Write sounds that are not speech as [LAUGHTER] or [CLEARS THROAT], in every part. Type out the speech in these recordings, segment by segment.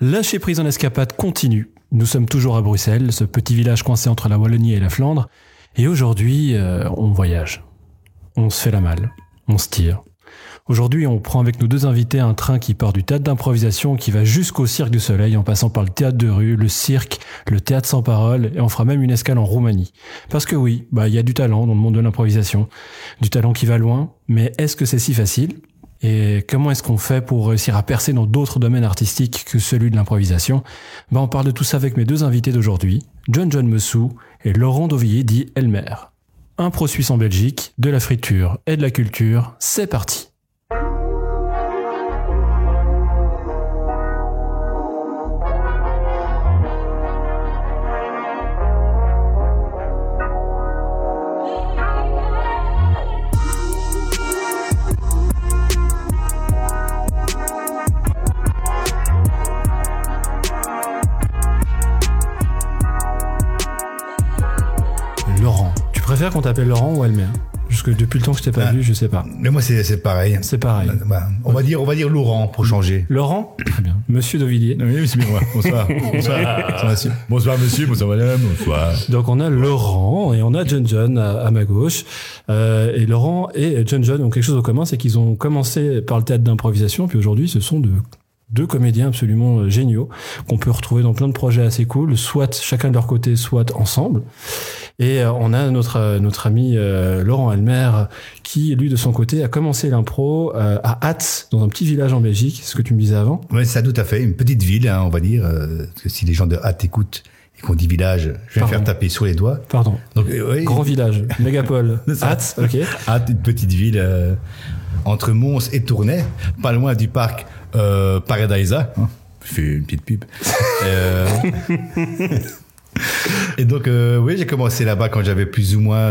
Lâcher prise en escapade continue. Nous sommes toujours à Bruxelles, ce petit village coincé entre la Wallonie et la Flandre. Et aujourd'hui, euh, on voyage. On se fait la malle. On se tire. Aujourd'hui, on prend avec nos deux invités un train qui part du théâtre d'improvisation qui va jusqu'au Cirque du Soleil en passant par le théâtre de rue, le cirque, le théâtre sans parole et on fera même une escale en Roumanie. Parce que oui, bah il y a du talent dans le monde de l'improvisation, du talent qui va loin, mais est-ce que c'est si facile? Et comment est-ce qu'on fait pour réussir à percer dans d'autres domaines artistiques que celui de l'improvisation? Bah, On parle de tout ça avec mes deux invités d'aujourd'hui, John John Messou et Laurent Dauvillier dit Elmer. Un pro suisse en Belgique, de la friture et de la culture, c'est parti préfères qu'on t'appelle Laurent ou Elmer Jusque depuis le temps que je t'ai pas ah. vu, je sais pas. Mais moi, c'est pareil. C'est pareil. Bah, on va dire, on va dire Laurent pour changer. Laurent [COUGHS] Très bien. Monsieur Dovillier. Oui, c'est bien moi. Bonsoir. [LAUGHS] Bonsoir. bonsoir, monsieur. Bonsoir, madame. Bonsoir. Donc, on a Laurent et on a John John à, ma gauche. Euh, et Laurent et John John ont quelque chose en commun, c'est qu'ils ont commencé par le théâtre d'improvisation, puis aujourd'hui, ce sont de deux comédiens absolument euh, géniaux qu'on peut retrouver dans plein de projets assez cool, soit chacun de leur côté, soit ensemble. Et euh, on a notre euh, notre ami Laurent Almer qui lui de son côté a commencé l'impro à Hatz dans un petit village en Belgique, ce que tu me disais avant. Oui, ça tout à fait, une petite ville, hein, on va dire. parce que si les gens de Hatz écoutent et qu'on dit village, je vais faire taper sur les doigts. Pardon. Donc grand village, [LAUGHS] mégapole. Hatz, ok. Hatz, une petite ville entre Mons et Tournai, pas loin du parc euh, Paradisa. Hein. je fais une petite pub. [LAUGHS] euh, et donc, euh, oui, j'ai commencé là-bas quand j'avais plus ou moins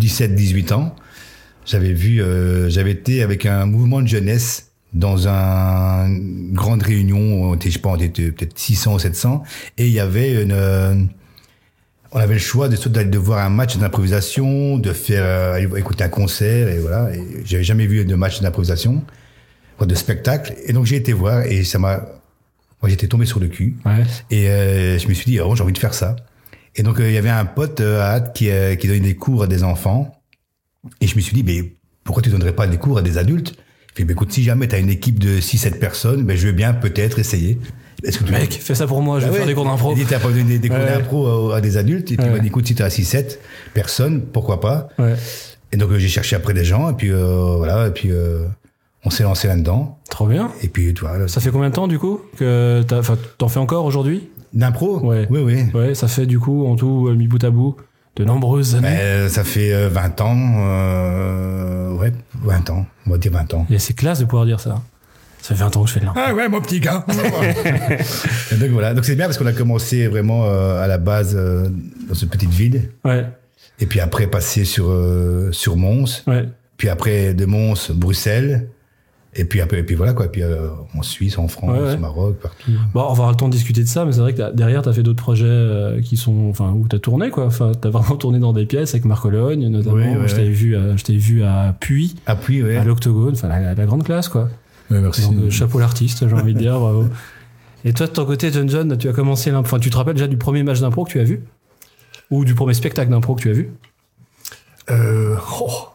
17-18 euh, ans. J'avais vu, euh, j'avais été avec un mouvement de jeunesse dans une grande réunion, on était, je pense, on était peut-être 600 ou 700, et il y avait une, on avait le choix de d'aller de voir un match d'improvisation, de faire écouter un concert et voilà. J'avais jamais vu de match d'improvisation de spectacle. Et donc j'ai été voir et ça m'a, moi j'étais tombé sur le cul. Et euh, je me suis dit, oh j'ai envie de faire ça. Et donc euh, il y avait un pote euh, à qui, qui donnait des cours à des enfants. Et je me suis dit, mais pourquoi tu donnerais pas des cours à des adultes? Il fait, écoute, si jamais tu as une équipe de 6-7 personnes, ben, je veux bien peut-être essayer. Est-ce que tu Mec, fais ça pour moi, je vais bah faire des cours d'impro. Il dit, t'as pas donné des, cours d'impro à, des adultes. Et tu m'as dit, écoute, si tu as 6-7 personnes, pourquoi pas? Et donc j'ai cherché après des gens, et puis voilà, et puis on s'est lancé là-dedans. Trop bien. Et puis, tu vois. Ça fait combien de temps, du coup, que t'en fais encore aujourd'hui? D'impro? Ouais. Oui, oui. Ouais, ça fait, du coup, en tout, euh, mi bout à bout, de nombreuses années. Ben, ça fait 20 euh, ans, euh, ouais, 20 ans. On va dire 20 ans. Et c'est classe de pouvoir dire ça. Ça fait 20 ans que je fais de l'impro. Ah ouais, mon petit gars. [LAUGHS] et donc voilà. Donc c'est bien parce qu'on a commencé vraiment à la base dans cette petite ville. Ouais. Et puis après passer sur sur Mons. Ouais. Puis après de Mons, Bruxelles. Et puis, et puis voilà quoi. Et puis euh, en Suisse, en France, au Maroc, partout. Bon, on va avoir le temps de discuter de ça, mais c'est vrai que derrière, tu as fait d'autres projets euh, qui sont, enfin, où tu as tourné quoi. Enfin, tu as vraiment tourné dans des pièces avec Marc Cologne, notamment. je t'avais vu, à, je t'avais vu à Puy, à Puy, à l'Octogone, enfin la, grande classe quoi. merci. Donc, euh, chapeau l'artiste, j'ai envie de dire, bravo. Et toi, de ton côté, John John, tu as commencé Enfin, tu te rappelles déjà du premier match d'impro que tu as vu? Ou du premier spectacle d'impro que tu as vu? Euh, oh.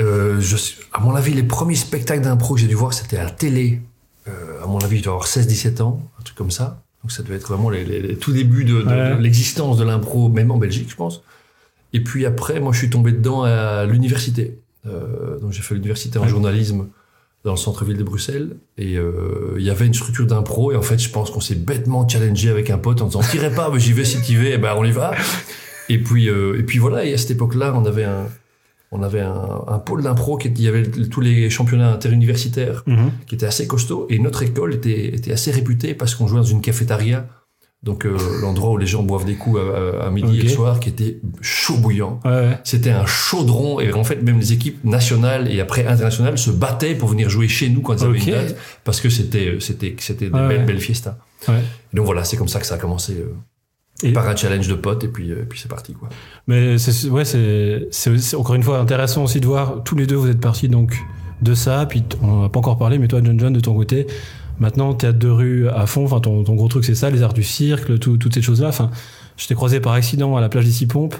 Euh, je, à mon avis, les premiers spectacles d'impro que j'ai dû voir, c'était à la télé. Euh, à mon avis, je dois avoir 16-17 ans, un truc comme ça. Donc ça devait être vraiment les, les, tout début de, de, l'existence de l'impro, même en Belgique, je pense. Et puis après, moi, je suis tombé dedans à l'université. Euh, donc j'ai fait l'université en journalisme dans le centre-ville de Bruxelles. Et euh, il y avait une structure d'impro. Et en fait, je pense qu'on s'est bêtement challengé avec un pote en disant, tirez pas, mais j'y vais si tu veux. Et ben, on y va. Et puis, euh, et puis voilà. Et à cette époque-là, on avait un, on avait un, pôle d'impro qui il y avait tous les championnats interuniversitaires mhm. qui étaient assez costauds et notre école était, assez réputée parce qu'on jouait dans une cafétéria. Donc euh, [LAUGHS] l'endroit où les gens boivent des coups à, midi et le soir qui était chaud bouillant. C'était un chaudron et en fait même les équipes nationales et après internationales se battaient pour venir jouer chez nous quand ils avaient une date parce que c'était c'était c'était des belles belles fiestas. Donc voilà c'est comme ça que ça a commencé euh, et par un challenge de potes et puis euh, puis c'est parti quoi. Mais c'est ouais c'est c'est encore une fois intéressant aussi de voir tous les deux vous êtes partis donc de ça puis on n'a pas encore parlé mais toi John John de ton côté Maintenant, théâtre de rue à fond. Enfin, ton, ton gros truc, c'est ça, les arts du cirque, tout- toutes ces choses-là. Enfin, je t'ai croisé par accident à la plage des Pompes.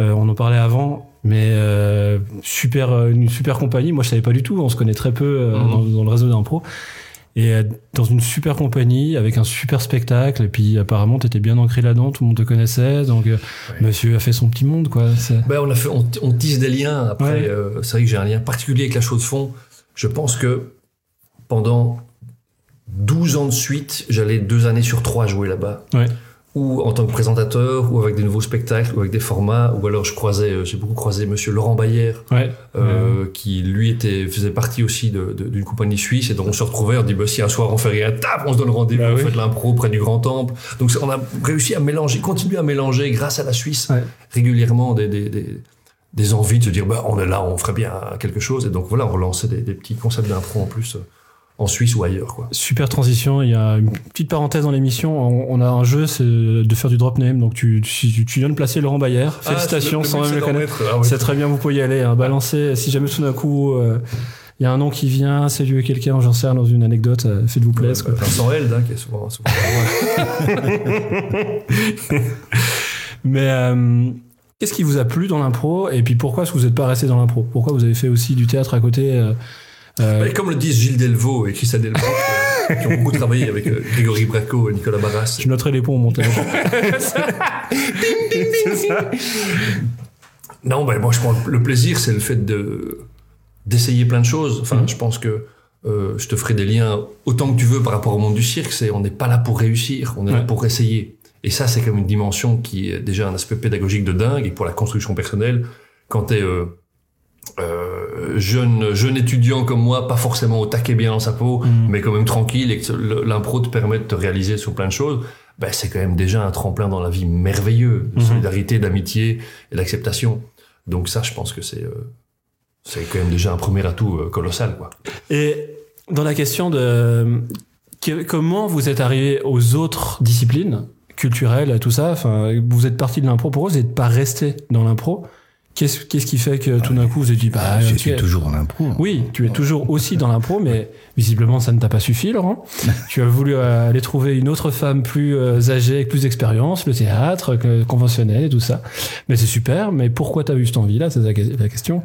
Euh, on en parlait avant, mais euh, super, euh, une super compagnie. Moi, je savais pas du tout. On se connaît très peu euh, dans, dans le réseau d'impro. Et euh, dans une super compagnie, avec un super spectacle. Et puis, apparemment, t'étais bien ancré là-dedans. Tout le monde te connaissait. Donc, euh, monsieur a fait son petit monde, quoi. Ben, on, a fait, on, on tisse des liens. Après, Ouais. euh, c'est vrai que j'ai un lien particulier avec la chaux de fond. Je pense que pendant 12 ans de suite, j'allais deux années sur trois jouer là-bas. Ouais. Ou en tant que présentateur, ou avec des nouveaux spectacles, ou avec des formats, ou alors je croisais, euh, j'ai beaucoup croisé Monsieur Laurent Bayer, Ouais. euh, qui lui était faisait partie aussi d'une compagnie suisse et donc on se retrouvait on dit bah, si un soir on fait rien tap on se donne rendez-vous Bah on oui. fait de l'impro près du Grand Temple donc on a réussi à mélanger continuer à mélanger grâce à la Suisse Ouais. régulièrement des, des, des, des envies de se dire bah on est là on ferait bien quelque chose et donc voilà on relançait des, des petits concepts d'impro en plus euh, en Suisse ou ailleurs quoi Super transition. Il y a une petite parenthèse dans l'émission. On, on a un jeu, c'est de faire du drop name. Donc, tu, tu, tu viens de placer Laurent Bayer. Félicitations, Ah, sans but, même le connaître. ah. C'est très bien, vous pouvez y aller. Hein. Balancer. Si jamais tout d'un coup, euh, il y a un nom qui vient, saluer quelqu'un, j'en sais rien, dans une anecdote, euh, faites-vous plaisir. quoi. Vincent Held hein, qui est souvent, souvent [LAUGHS] Mais euh, qu'est-ce qui vous a plu dans l'impro? Et puis pourquoi est-ce que vous n'êtes pas resté dans l'impro? Pourquoi vous avez fait aussi du théâtre à côté euh, euh, Et comme le disent Gilles Delvaux et Christian Delvaux, [LAUGHS] euh, qui ont beaucoup travaillé avec euh, Grégory Braco et Nicolas Barras. Je noterai les ponts au montage. [LAUGHS] Non, ben moi je pense le plaisir, c'est le fait de d'essayer plein de choses. Enfin, Mhm. je pense que euh, je te ferai des liens autant que tu veux par rapport au monde du cirque. C'est on n'est pas là pour réussir, on est là pour essayer. Et ça, c'est comme une dimension qui est déjà un aspect pédagogique de dingue. Et pour la construction personnelle, quand t'es euh, jeune jeune étudiant comme moi, pas forcément au taquet bien dans sa peau, Mhm. mais quand même tranquille et que l'impro te permet de te réaliser sur plein de choses, ben c'est quand même déjà un tremplin dans la vie merveilleux, de Mhm. solidarité, d'amitié et d'acceptation. Donc ça, je pense que c'est euh, c'est quand même déjà un premier atout euh, colossal, quoi. Et dans la question de que- comment vous êtes arrivé aux autres disciplines culturelles, tout ça, enfin, vous êtes parti de l'impro, pourquoi vous n'êtes pas resté dans l'impro? Qu'est-ce qui fait que tout d'un coup vous dit bah je suis toujours en impro. Oui, tu es toujours aussi dans l'impro, mais visiblement ça ne t'a pas suffi, Laurent. [LAUGHS] tu as voulu euh, aller trouver une autre femme plus euh, âgée, avec plus d'expérience, le théâtre conventionnel et tout ça. Mais c'est super, mais pourquoi t'as eu cette envie-là C'est la, question.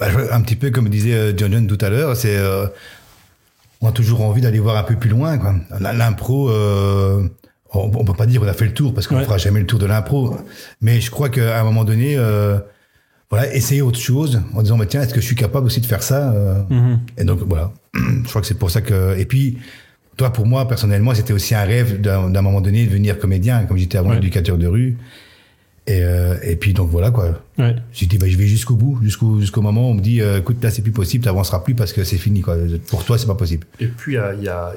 Bah, un petit peu comme disait euh, John John tout à l'heure, c'est euh, on a toujours envie d'aller voir un peu plus loin. L'impro, euh, on, on peut pas dire qu'on a fait le tour parce qu'on Ouais. fera jamais le tour de l'impro. Mais je crois qu'à un moment donné, euh, voilà, essayer autre chose en disant bah, tiens, est-ce que je suis capable aussi de faire ça euh, Et donc voilà, [CLEARS THROAT] je crois que c'est pour ça que. Et puis, toi, pour moi personnellement, c'était aussi un rêve d'un moment donné de devenir comédien, comme j'étais avant Ouais. éducateur de rue. Et, euh, et puis donc voilà quoi. Ouais. J'ai dit, bah, je vais jusqu'au bout, jusqu'au jusqu'au moment où on me dit, euh, écoute, là, c'est plus possible, t'avanceras plus parce que c'est fini, quoi. Pour toi, c'est pas possible. Et puis, il y a, il y a-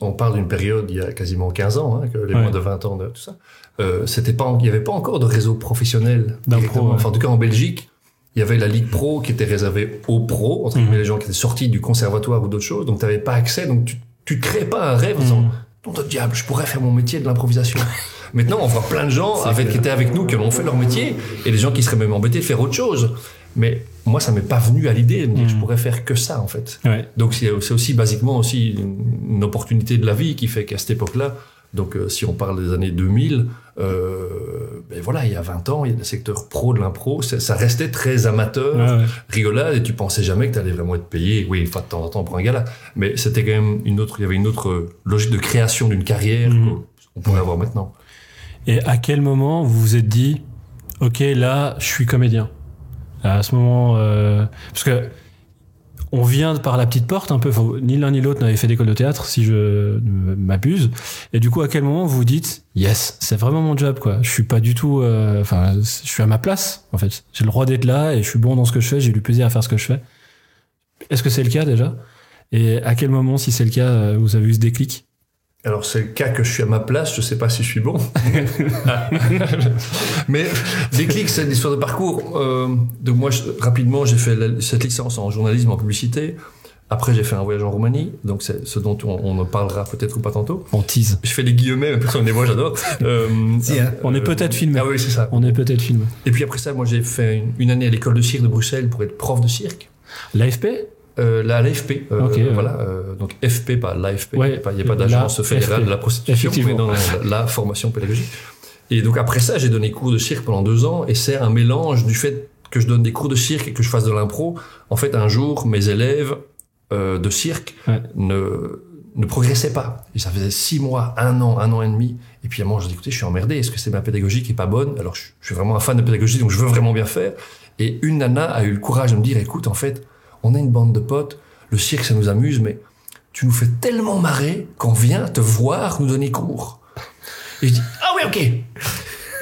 on parle d'une période il y a quasiment 15 ans, hein, que les Ouais. moins de 20 ans de tout ça. Euh, c'était pas, il n'y avait pas encore de réseau professionnel. Ouais. Enfin, en tout cas, en Belgique, il y avait la Ligue Pro qui était réservée aux pros, entre guillemets, Mhm. les gens qui étaient sortis du conservatoire ou d'autres choses. Donc, tu n'avais pas accès. Donc, tu, tu créais pas un rêve en disant, Mhm. nom de diable, je pourrais faire mon métier de l'improvisation. Maintenant, on voit plein de gens avec, qui étaient avec nous, qui ont fait leur métier, et des gens qui seraient même embêtés de faire autre chose. Mais moi, ça m'est pas venu à l'idée de me dire, Mhm. je pourrais faire que ça, en fait. Ouais. Donc c'est c'est aussi basiquement aussi une, une opportunité de la vie qui fait qu'à cette époque-là, donc euh, si on parle des années 2000, euh, ben voilà, il y a 20 ans, il y a des secteurs pro de l'impro, ça ça restait très amateur, Ouais, ouais. rigolade, et tu pensais jamais que tu allais vraiment être payé, oui, une fois de temps en temps pour un gala, mais c'était quand même une autre, il y avait une autre logique de création d'une carrière Mhm. qu'on pourrait avoir maintenant. Et à quel moment vous vous êtes dit, ok, là, je suis comédien À ce moment, euh, parce que on vient par la petite porte un peu. Ni l'un ni l'autre n'avait fait d'école de théâtre, si je m'abuse. Et du coup, à quel moment vous dites, yes, c'est vraiment mon job, quoi. Je suis pas du tout, euh, je suis à ma place, en fait. J'ai le droit d'être là et je suis bon dans ce que je fais. J'ai du plaisir à faire ce que je fais. Est-ce que c'est le cas déjà? Et à quel moment, si c'est le cas, euh, vous avez eu ce déclic? Alors c'est le cas que je suis à ma place, je sais pas si je suis bon. [LAUGHS] Mais déclic, c'est une histoire de parcours. Euh, donc moi, je- rapidement, j'ai fait la- cette licence en journalisme en publicité. Après, j'ai fait un voyage en Roumanie, donc c'est ce dont on, on en parlera peut-être ou pas tantôt. On tease. Je fais des guillemets, mais personne ne les voit, j'adore. [LAUGHS] Euh, Si, hein. On est euh, peut-être filmé. Ah oui, c'est ça. On est peut-être filmé. Et puis après ça, moi, j'ai fait une, une année à l'école de cirque de Bruxelles pour être prof de cirque. L'AFP? Euh, la l'AFP. Euh. Voilà, euh, donc FP, pas l'AFP. Ouais, il n'y a pas, d'agence fédérale FP. de la prostitution, mais non, la, formation pédagogique. Et donc après ça, j'ai donné cours de cirque pendant deux ans, et c'est un mélange du fait que je donne des cours de cirque et que je fasse de l'impro. En fait, un jour, mes élèves de cirque Ouais. ne ne progressaient pas. Et ça faisait six mois, un an, un an et demi. Et puis à un moment, je dis, écoutez, je suis emmerdé. Est-ce que c'est ma pédagogie qui est pas bonne? Alors, je, je suis vraiment un fan de pédagogie, donc je veux vraiment bien faire. Et une nana a eu le courage de me dire, écoute, en fait, on a une bande de potes, le cirque, ça nous amuse, mais tu nous fais tellement marrer qu'on vient te voir nous donner cours. Et je dis, ah oui, ok.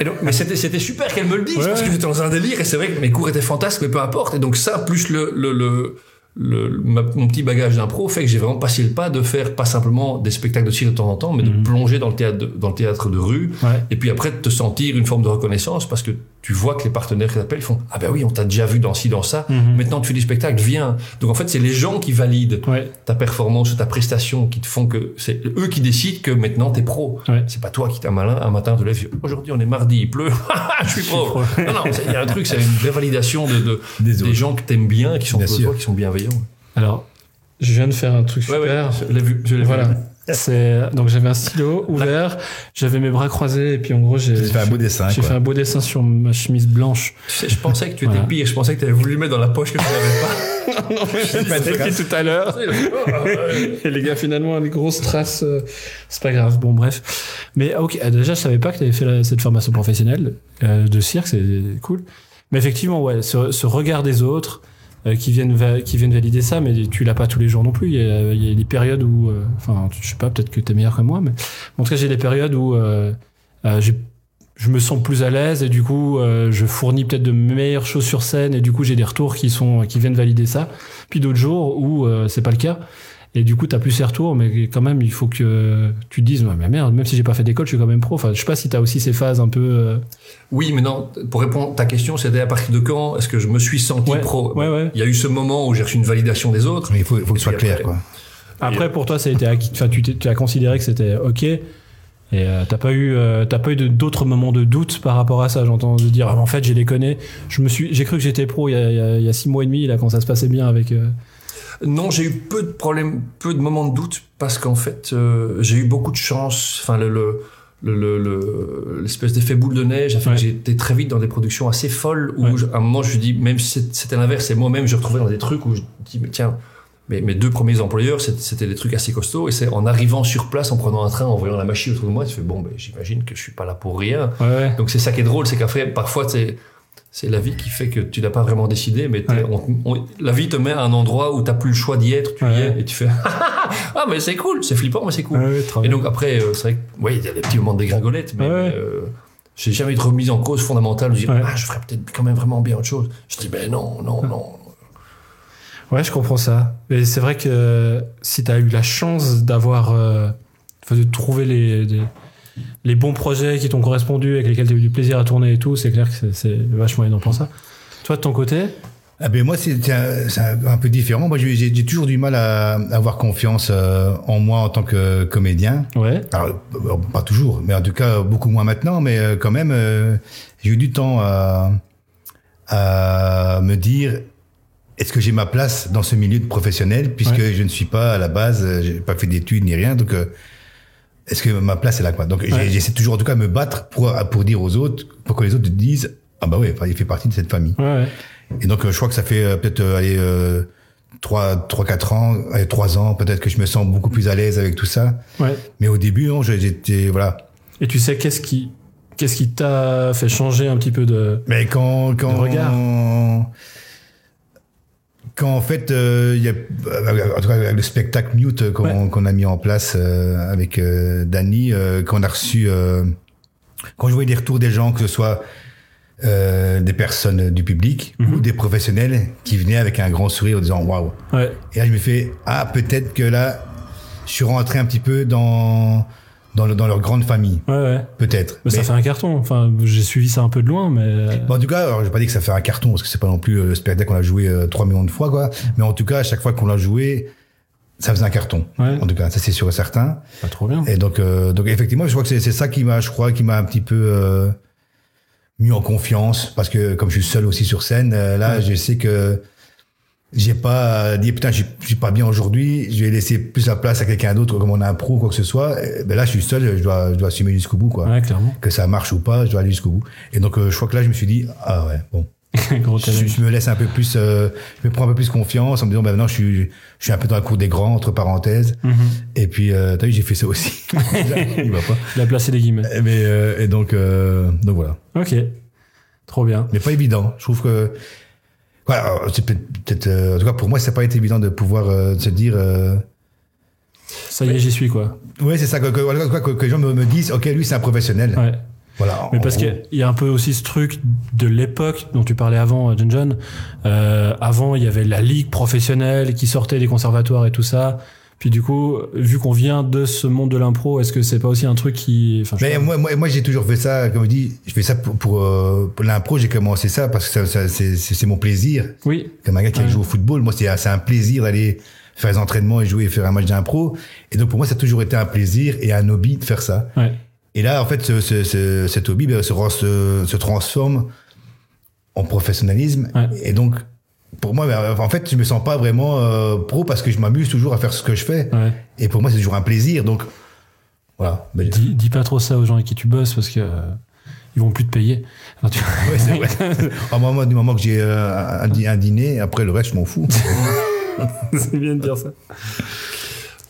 Et donc, mais c'était, c'était super qu'elle me le dise, Ouais, parce que j'étais dans un délire, et c'est vrai que mes cours étaient fantasques, mais peu importe. Et donc ça, plus le, le, le, le- ma- mon petit bagage d'impro fait que j'ai vraiment passé le pas de faire pas simplement des spectacles de cirque de temps en temps, mais Mhm. de plonger dans le théâtre de, dans le théâtre de rue, Ouais. et puis après de te sentir une forme de reconnaissance parce que tu vois que les partenaires qui t'appellent font ah ben oui on t'a déjà vu dans ci dans ça, Mhm. maintenant tu fais du spectacle viens. Donc en fait c'est les gens qui valident Ouais. ta performance ta prestation qui te font que c'est eux qui décident que maintenant t'es pro. Ouais. C'est pas toi qui t'es malin un matin te lèves aujourd'hui on est mardi il pleut [LAUGHS] je suis pro. pro. non non il y a un truc c'est une vraie validation de, de Des gens que t'aimes bien qui sont Bien toi qui sont bienveillants. Alors, je viens de faire un truc Ouais, super. ouais, je l'ai vu, je l'ai vu. Voilà. C'est donc j'avais un stylo [LAUGHS] ouvert, j'avais mes bras croisés et puis en gros j'ai fait un beau dessin. j'ai fait un beau dessin sur ma chemise blanche. Tu sais, je pensais que tu étais Voilà. pire, je pensais que tu avais voulu le mettre dans la poche que tu n'avais pas. [LAUGHS] J'ai écrit tout à l'heure. [LAUGHS] Et les gars, finalement, les grosses traces, euh, c'est pas grave. Bon, bref. Mais ok, euh, déjà, je savais pas que tu avais fait la- cette formation professionnelle euh, de cirque, c'est cool. Mais effectivement, ouais, ce, ce regard des autres qui viennent qui viennent valider ça, mais tu l'as pas tous les jours non plus. Il y a, il y a des périodes où, euh, enfin, je sais pas, peut-être que tu es meilleur que moi, mais en tout cas, j'ai des périodes où euh, euh, je me sens plus à l'aise et du coup euh, je fournis peut-être de meilleures choses sur scène et du coup j'ai des retours qui sont qui viennent valider ça puis d'autres jours où euh, c'est pas le cas et du coup t'as plus ces retours mais quand même il faut que tu te dises ouais, mais merde même si j'ai pas fait d'école je suis quand même pro enfin je sais pas si t'as aussi ces phases un peu euh, Oui, mais non, pour répondre à ta question, c'était à partir de quand est-ce que je me suis senti Ouais, pro? ouais, ouais. Il y a eu ce moment où j'ai reçu une validation des autres. Mais il faut, que ce soit clair, après- quoi. après pour toi ça a été acquis enfin tu, tu as considéré que c'était ok et euh, t'as pas eu euh, t'as pas eu d'autres moments de doute par rapport à ça j'entends de dire ah, en fait j'ai les connais je me suis j'ai cru que j'étais pro y a- il y a six mois et demi là quand ça se passait bien avec euh, Non, j'ai eu peu de problèmes, peu de moments de doute parce qu'en fait, euh, j'ai eu beaucoup de chance. Enfin, le, le, le, le- le- l'espèce d'effet boule de neige a fait Ouais. que j'ai été très vite dans des productions assez folles où Ouais. je- à un moment je me dis, même si c'était l'inverse, et moi-même je me retrouvais dans des trucs où je dis, mais tiens, mes, mes deux premiers employeurs, c'était, des trucs assez costauds et c'est en arrivant sur place, en prenant un train, en voyant la machine autour de moi, tu fais, bon, ben, j'imagine que je suis pas là pour rien. ouais. Donc c'est ça qui est drôle, c'est qu'après, parfois, c'est c'est la vie qui fait que tu n'as pas vraiment décidé, mais t'es- Ouais. on- on- la vie te met à un endroit où t'as plus le choix d'y être, tu y es, et tu fais [LAUGHS] ah mais c'est cool, c'est flippant, mais c'est cool. Ouais, Et donc après, euh, c'est vrai que oui, il y a des petits moments de dégringolette, mais euh, j'ai jamais eu de remise en cause fondamentale de dire ah je ferais peut-être quand même vraiment bien autre chose. Je dis ben non, non, non. Ouais, je comprends ça. Mais c'est vrai que si tu as eu la chance d'avoir, euh, de trouver les, les, les bons projets qui t'ont correspondu, avec lesquels tu as eu du plaisir à tourner et tout, c'est clair que c'est- vachement pour ça. Toi, de ton côté, Ah ben moi, c'est un, peu différent. Moi, j'ai toujours du mal à, à avoir confiance euh, en moi en tant que comédien. ouais, Alors, euh, pas toujours, mais en tout cas, beaucoup moins maintenant. Mais euh, quand même, euh, j'ai eu du temps à, à me dire est-ce que j'ai ma place dans ce milieu de professionnel puisque je ne suis pas à la base, j'ai pas fait d'études ni rien. Donc, euh, est-ce que ma place est là quoi Donc, Ouais. j'essaie toujours en tout cas de me battre pour pour dire aux autres, pour que les autres disent ah bah enfin, il fait partie de cette famille. ouais. Et donc, euh, je crois que ça fait euh, peut-être euh, euh, 3, 3, 4 ans, 3 ans, peut-être que je me sens beaucoup plus à l'aise avec tout ça. ouais. Mais au début, non, j'étais, voilà. Et tu sais, qu'est-ce qui, qu'est-ce qui t'a fait changer un petit peu de. Mais quand, quand, Le regard? Quand en fait, euh, il y a, en tout cas, le spectacle Mute qu'on Ouais. a mis en place euh, avec euh, euh, qu'on a reçu, euh, quand je voyais des retours des gens, que ce soit euh, des personnes du public Mhm. ou des professionnels qui venaient avec un grand sourire en disant waouh. Ouais, Et là, je me fais, ah, peut-être que là, je suis rentré un petit peu dans, dans, le- dans leur grande famille. ouais, ouais. Peut-être. Mais ça fait un carton. Enfin, j'ai suivi ça un peu de loin, mais. Bon, en tout cas, alors, je vais pas dire que ça fait un carton, parce que c'est pas non plus euh, le spectacle qu'on a joué euh, 3 millions de fois, quoi. Mais en tout cas, à chaque fois qu'on l'a joué, ça faisait un carton. Ouais. En tout cas, ça c'est sûr et certain. Pas trop bien. Et donc, euh, donc effectivement, je crois que c'est c'est ça qui m'a, je crois, qui m'a un petit peu euh, mis en confiance, parce que comme je suis seul aussi sur scène, euh, là, je sais que j'ai pas dit putain je suis pas bien aujourd'hui je vais laisser plus la place à quelqu'un d'autre comme on a un pro ou quoi que ce soit ben là je suis seul je dois je dois assumer jusqu'au bout quoi ouais, clairement. que ça marche ou pas je dois aller jusqu'au bout et donc euh, je crois que là je me suis dit ah ouais bon [LAUGHS] je, je, me laisse un peu plus euh, je me prends un peu plus confiance en me disant ben maintenant je suis je suis un peu dans la cour des grands entre parenthèses Mhm. et puis euh, t'as vu j'ai fait ça aussi [LAUGHS] [LAUGHS] il va pas Il a placé des guillemets. mais euh, et donc euh, donc voilà Ok. Trop bien. mais pas évident je trouve que voilà, c'est peut-être, peut-être, euh, en tout cas pour moi, ça n'a pas été évident de pouvoir euh, se dire, euh, Ça y est, j'y suis, quoi. ouais, c'est ça, que, que, que, que les gens me, me disent, ok, lui c'est un professionnel. Ouais. Voilà. Mais parce qu'il y a un peu aussi ce truc de l'époque dont tu parlais avant, John John. Euh, avant, il y avait la ligue professionnelle qui sortait des conservatoires et tout ça. Puis du coup, vu qu'on vient de ce monde de l'impro, est-ce que c'est pas aussi un truc qui... Enfin, Mais moi, moi, moi j'ai toujours fait ça, comme je dis, je fais ça pour, pour, euh, pour l'impro, j'ai commencé ça parce que ça, ça, c'est, mon plaisir. Oui, Comme un gars qui Ouais. joue au football, moi, c'est, un plaisir d'aller faire des entraînements et jouer et faire un match d'impro. Et donc, pour moi, ça a toujours été un plaisir et un hobby de faire ça. ouais. Et là, en fait, ce, ce, ce- cet hobby ben, se, se transforme en professionnalisme. Ouais. Et donc, pour moi, ben, en fait, je me sens pas vraiment euh, pro parce que je m'amuse toujours à faire ce que je fais. ouais. Et pour moi, c'est toujours un plaisir. Donc, voilà. Dis, dis pas trop ça aux gens avec qui tu bosses parce que euh, ils vont plus te payer. Enfin, tu- [LAUGHS] ouais, c'est vrai. [LAUGHS] Au moment, du moment que j'ai euh, un, dî- un dîner, après le reste, je m'en fous. [LAUGHS] c'est bien de dire ça.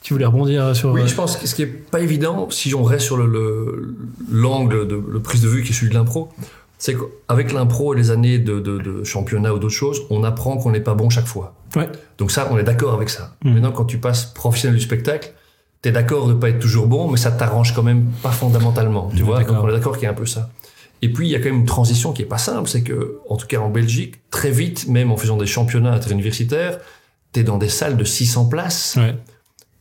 Tu voulais rebondir sur... Oui, euh, je pense que ce qui est pas évident, si on reste sur le- le l'angle de le prise de vue qui est celui de l'impro, c'est qu'avec l'impro et les années de, de, de championnat ou d'autres choses, on apprend qu'on n'est pas bon chaque fois. Ouais. Donc ça, on est d'accord avec ça. Mm. Maintenant, quand tu passes professionnel du spectacle, t'es d'accord de pas être toujours bon, mais ça t'arrange quand même pas fondamentalement. Tu Ouais, vois, donc on est d'accord qu'il y a un peu ça. Et puis il y a quand même une transition qui est pas simple, c'est que en tout cas en Belgique, très vite, même en faisant des championnats interuniversitaires, t'es dans des salles de 600 places. Ouais.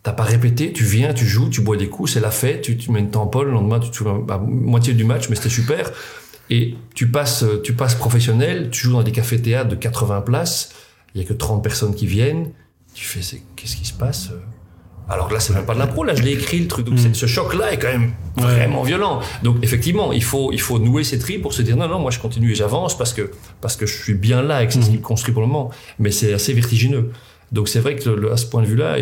T'as pas répété, tu viens, tu joues, tu bois des coups, c'est la fête, tu, tu mets une tampole, le lendemain tu te souviens à moitié du match, mais c'était super. Et tu passes, tu passes professionnel, tu joues dans des cafés-théâtres de 80 places, il y a que 30 personnes qui viennent, tu fais, c'est, qu'est-ce qui se passe euh? Alors là, c'est même pas de l'impro, là, je l'ai écrit, le truc. Donc, c'est- ce choc-là est quand même Ouais. vraiment violent. Donc, effectivement, il faut, il faut nouer ses tripes pour se dire, non, non, moi, je continue et j'avance parce que, parce que je suis bien là avec ce qui me construit pour le moment. Mais c'est assez vertigineux. Donc, c'est vrai que le- à ce point de vue-là,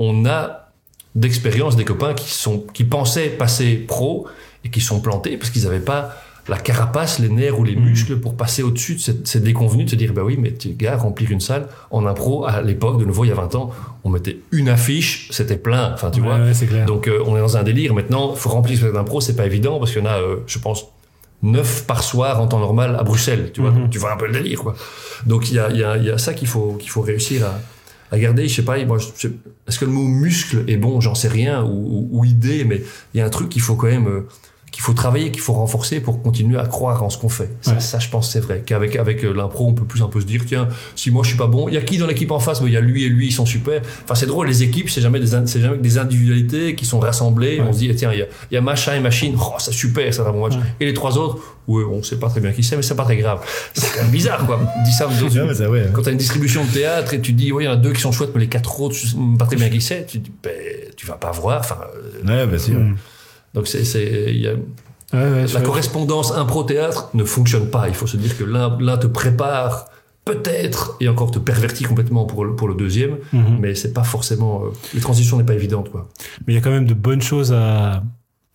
on a d'expérience des copains qui sont, qui pensaient passer pro et qui sont plantés parce qu'ils n'avaient pas la carapace, les nerfs ou les muscles pour passer au-dessus de cette, cette déconvenue de se dire, bah oui, mais tu gars, remplir une salle en impro, à l'époque, de nouveau, il y a 20 ans, on mettait une affiche, c'était plein, enfin, tu Ouais, vois. ouais, c'est clair. Donc, euh, on est dans un délire. Maintenant, faut remplir ce d'impro, c'est pas évident parce qu'il y en a, euh, je pense, neuf par soir en temps normal à Bruxelles, tu vois. Mhm. Donc, tu vois un peu le délire, quoi. Donc, il y a, y a, y a ça qu'il faut, qu'il faut réussir à, à garder. Je sais pas, est-ce que le mot muscle est bon? J'en sais rien, ou, ou- ou idée, mais il y a un truc qu'il faut quand même, euh, qu'il faut travailler, qu'il faut renforcer pour continuer à croire en ce qu'on fait. Ça, Ouais. ça, je pense, c'est vrai. Qu'avec avec euh, l'impro, on peut plus un peu se dire, tiens, si moi je suis pas bon, il y a qui dans l'équipe en face? Mais il y a lui et lui, ils sont super. Enfin, c'est drôle, les équipes, c'est jamais des, c'est jamais des individualités qui sont rassemblées. Ouais. On se dit, eh, tiens, il y a, il y a machin et machine, oh, c'est super, ça va bon match. Ouais. Et les trois autres, ouais, on sait pas très bien qui c'est, mais c'est pas très grave. C'est quand même bizarre, quoi. Dis ça [LAUGHS] ça, ouais. quand tu as une distribution de théâtre et tu dis, oui, il y en a deux qui sont chouettes, mais les quatre autres, je sais pas très bien qui c'est, tu dis, ben, tu vas pas voir. Enfin, euh, Ouais, bien sûr. Mm. Donc c'est, c'est, il y a, Ouais, ouais, la correspondance impro-théâtre ne fonctionne pas. Il faut se dire que l'un, te prépare peut-être et encore te pervertit complètement pour le, pour le deuxième, Mhm. mais c'est pas forcément. Euh, les transitions n'est pas évidente, quoi. Mais il y a quand même de bonnes choses à,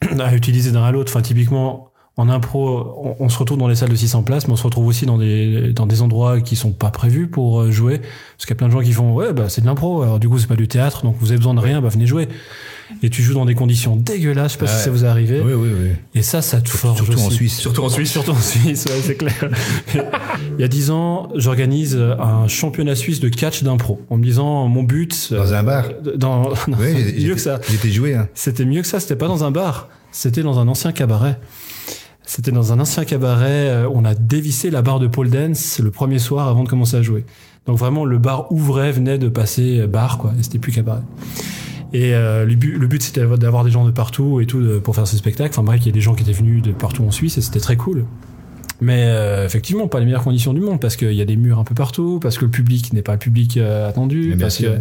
[CLEARS THROAT] à utiliser d'un à l'autre. Enfin, typiquement, en impro, on, on se retrouve dans les salles de 600 places, mais on se retrouve aussi dans des, dans des endroits qui sont pas prévus pour euh, jouer. Parce qu'il y a plein de gens qui font, ouais, bah, c'est de l'impro. Alors, du coup, c'est pas du théâtre, donc vous avez besoin de rien, bah, venez jouer. Et tu joues dans des conditions dégueulasses, je sais pas si ça vous est arrivé. Oui, oui, oui. Et ça, ça te forge Surtout aussi. en Suisse. Surtout en Suisse. Surtout en Suisse, ouais, c'est clair. [LAUGHS] Il y a dix ans, j'organise un championnat suisse de catch d'impro. En me disant, mon but... euh, Dans un bar. Dans, [LAUGHS] non, Oui, mieux que ça. J'étais joué, hein. C'était mieux que ça, c'était pas dans un bar, c'était dans un ancien cabaret. C'était dans un ancien cabaret, euh, on a dévissé la barre de pole dance le premier soir avant de commencer à jouer. Donc vraiment, le bar ouvrait, venait de passer bar, quoi, et c'était plus cabaret. Et euh, le but, le but c'était d'avoir des gens de partout et tout de- pour faire ce spectacle. Enfin bref, il y a des gens qui étaient venus de partout en Suisse et c'était très cool. Mais euh, effectivement, pas les meilleures conditions du monde parce qu'il y a des murs un peu partout, parce que le public n'est pas le public euh, attendu, Mais parce sûr.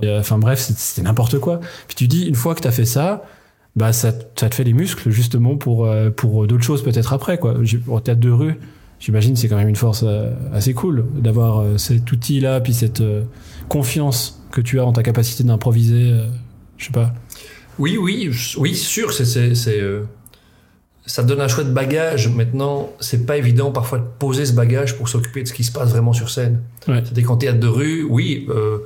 que euh, Enfin bref, c'était n'importe quoi. Puis tu dis, une fois que t'as fait ça, bah ça, ça te fait les muscles justement pour euh, pour d'autres choses peut-être après quoi. Au théâtre de rue, j'imagine c'est quand même une force assez cool d'avoir cet outil là puis cette confiance que tu as en ta capacité d'improviser euh, je sais pas Oui, oui, oui, sûr, c'est, euh, ça donne un chouette bagage. Maintenant, c'est pas évident parfois de poser ce bagage pour s'occuper de ce qui se passe vraiment sur scène. Ouais. C'est-à-dire qu'en théâtre de rue, oui, euh,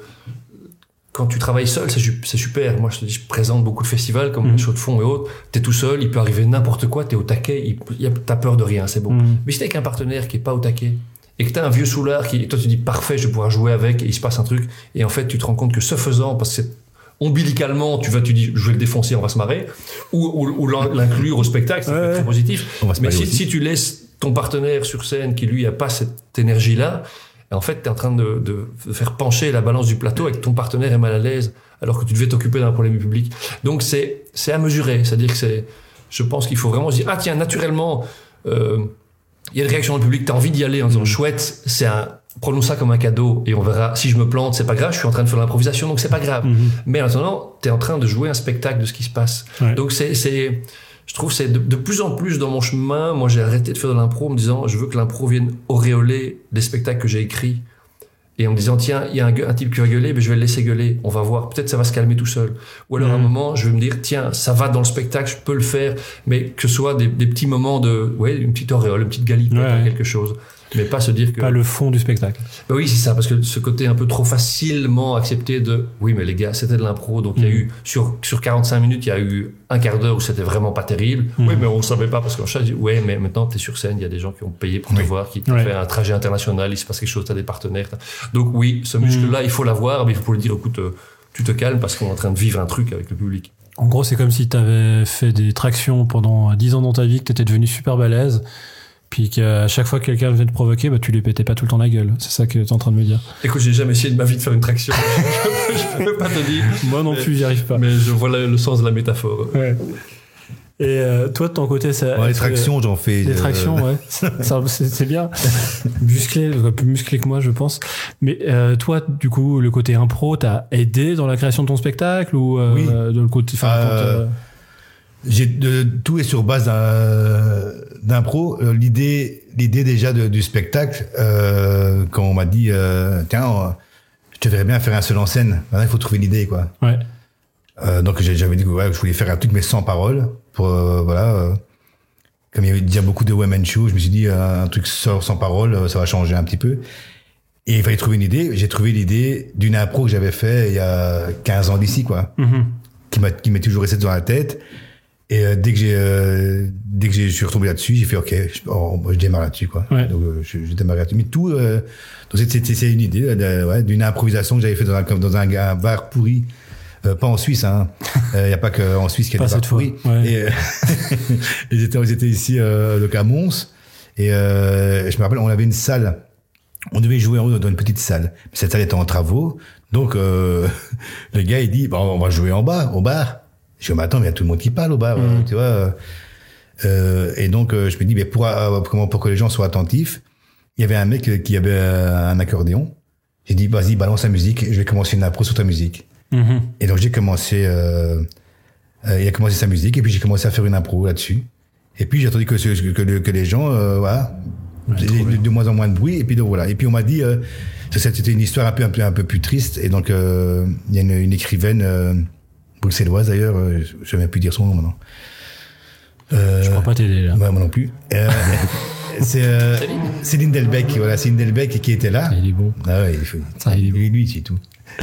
quand tu travailles seul, c'est, su- c'est super. Moi, je te dis, je présente beaucoup de festivals comme les shows de fond et autres. T'es tout seul, il peut arriver n'importe quoi, t'es au taquet, il, il y a- t'as peur de rien, c'est bon. Mhm. Mais si t'es avec un partenaire qui est pas au taquet, et que t'as un vieux soulard qui, et toi tu dis parfait, je vais pouvoir jouer avec, et il se passe un truc, et en fait tu te rends compte que ce faisant, parce que c'est ombilicalement, tu vas, tu dis, je vais le défoncer, on va se marrer, ou, ou, ou l'in- l'inclure au spectacle, ça Ouais, très positif. On va se Mais si, tu laisses ton partenaire sur scène qui lui a pas cette énergie-là, en fait, tu es en train de, de faire pencher la balance du plateau et que ton partenaire est mal à l'aise alors que tu devais t'occuper d'un problème public. Donc c'est c'est à mesurer, c'est-à-dire que c'est je pense qu'il faut vraiment se dire ah tiens naturellement euh, il y a une réaction du public, tu as envie d'y aller en disant chouette, c'est un prenons ça comme un cadeau et on verra si je me plante, c'est pas grave, je suis en train de faire l'improvisation donc c'est pas grave. Mhm. Mais en attendant, tu es en train de jouer un spectacle de ce qui se passe. Ouais. Donc c'est, c'est, je trouve c'est de, de plus en plus dans mon chemin. Moi, j'ai arrêté de faire de l'impro en me disant, je veux que l'impro vienne auréoler des spectacles que j'ai écrits. Et en me disant, tiens, il y a un, un type qui va gueuler, mais je vais le laisser gueuler. On va voir. Peut-être ça va se calmer tout seul. Ou alors à un Mhm. moment, je vais me dire, tiens, ça va dans le spectacle, je peux le faire. Mais que ce soit des, des petits moments de, ouais, une petite auréole, une petite galipette, Ouais. quelque chose. Mais pas se dire que. pas le fond du spectacle Bah oui, c'est ça, parce que ce côté un peu trop facilement accepté de oui, mais les gars, c'était de l'impro, donc il y a Mhm. eu sur, sur 45 minutes, il y a eu un quart d'heure où c'était vraiment pas terrible. Mhm. Oui, mais on savait pas parce qu'en chat, ouais, mais maintenant t'es sur scène, il y a des gens qui ont payé pour te Oui. voir, qui t'ont Ouais. fait un trajet international, il se passe quelque chose, t'as des partenaires. Donc oui, ce muscle-là, il faut l'avoir, mais il faut lui dire, écoute, euh, tu te calmes parce qu'on est en train de vivre un truc avec le public. En gros, c'est comme si tu avais fait des tractions pendant 10 ans dans ta vie, que tu étais devenu super balèze, puis qu'à chaque fois que quelqu'un venait te provoquer, bah, tu lui pétais pas tout le temps la gueule. C'est ça que tu es en train de me dire. Écoute, j'ai jamais essayé de ma vie de faire une traction. [LAUGHS] je peux pas te dire. Moi non plus, j'y arrive pas. Mais je vois le, le sens de la métaphore. Ouais. Et euh, toi, de ton côté, ça. Ouais, les tractions, j'en fais. Les euh, tractions, ouais. [LAUGHS] C'est bien. Musclé, plus musclé que moi, je pense. Mais euh, toi, du coup, le côté impro, t'as aidé dans la création de ton spectacle ou euh, Oui. de le côté. enfin, Euh, quand, euh, J'ai de- tout est sur base d'impro. Euh, L'idée, l'idée déjà de- du spectacle, euh, quand on m'a dit, euh, tiens, je te verrais bien faire un seul en scène. Maintenant, il faut trouver l'idée, quoi. Ouais. Euh, donc j'ai- j'avais dit que ouais, je voulais faire un truc mais sans parole. Pour voilà, comme il y avait déjà beaucoup de women show, je me suis dit un truc sans, sans parole, ça va changer un petit peu. Et il fallait trouver une idée. J'ai trouvé l'idée d'une impro que j'avais fait il y a 15 ans d'ici, quoi Mhm. qui m'a toujours resté dans la tête. Et euh, dès que j'ai euh, dès que je suis retombé là-dessus, j'ai fait OK, je, oh, je démarre là-dessus quoi. Ouais. Donc euh, je, je démarre là-dessus. Mais tout, euh, donc c'est- une idée euh, de- ouais, d'une improvisation que j'avais fait dans un comme dans un, un bar pourri. Euh, pas en Suisse, hein. [LAUGHS] Il n'y a pas qu'en Suisse qu'il y a Pas des bars pourris. ouais. Et, euh, [LAUGHS] ils étaient, ils étaient ici euh, donc à Mons. Et euh, je me rappelle, on avait une salle. On devait jouer en haut dans une petite salle. Cette salle était en travaux. Donc, euh, [LAUGHS] le gars, il dit, bon, on va jouer en bas, au bar. Je dis, mais attends, mais il y a tout le monde qui parle au bar, Mm. tu vois. euh. Et donc, euh, je me dis, mais pour, euh, comment, pour que les gens soient attentifs, il y avait un mec euh, qui avait un accordéon. J'ai dit, vas-y, balance la musique, je vais commencer une impro sur ta musique. Mhm. Et donc, j'ai commencé, euh, euh, il a commencé sa musique, et puis j'ai commencé à faire une impro là-dessus. Et puis, j'ai attendu que, les gens, voilà, Ouais, de, moins en moins de bruit, et puis donc, voilà. Et puis, on m'a dit, euh, c'était une histoire un peu, un peu, un peu plus triste, et donc, euh, il y a une, une écrivaine, euh, bruxelloise d'ailleurs, euh, je ne sais même plus dire son nom maintenant. Euh, Je crois pas t'aider là. Ouais, moi non plus. Euh, [LAUGHS] c'est euh, Céline Delbecq, voilà, Céline Delbecq qui était là. Il est bon. Ah ouais, il faut, Ça, il est bon. lui, lui, c'est tout. [LAUGHS]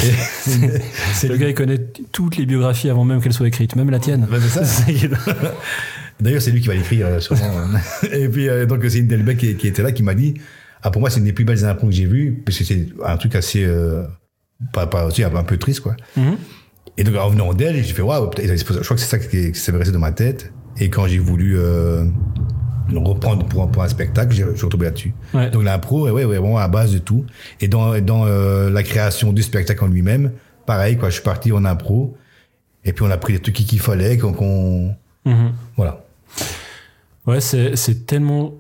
C'est le gars, il connaît toutes les biographies avant même qu'elles soient écrites, même la tienne. Ouais, c'est ça. [LAUGHS] D'ailleurs, c'est lui qui va l'écrire, euh, sûrement. Et puis, donc, c'est une Delbecq qui, qui était là, qui m'a dit, ah, pour moi, c'est une des plus belles impôts que j'ai vues, parce que c'est un truc assez, pas, pas aussi, un peu triste, quoi. Mhm. Et donc, en venant d'elle, j'ai fait, waouh, je crois que c'est ça qui, s'est resté dans ma tête. Et quand j'ai voulu, euh, reprendre pour, pour un spectacle, j'ai- je suis retombé là-dessus. Ouais. Donc, l'impro, ouais, ouais, vraiment à base de tout. Et dans, dans euh, la création du spectacle en lui-même, pareil, quoi, je suis parti en impro. Et puis, on a pris les trucs qu'il fallait, qu'on, qu'on- Mhm. voilà. Ouais, c'est c'est tellement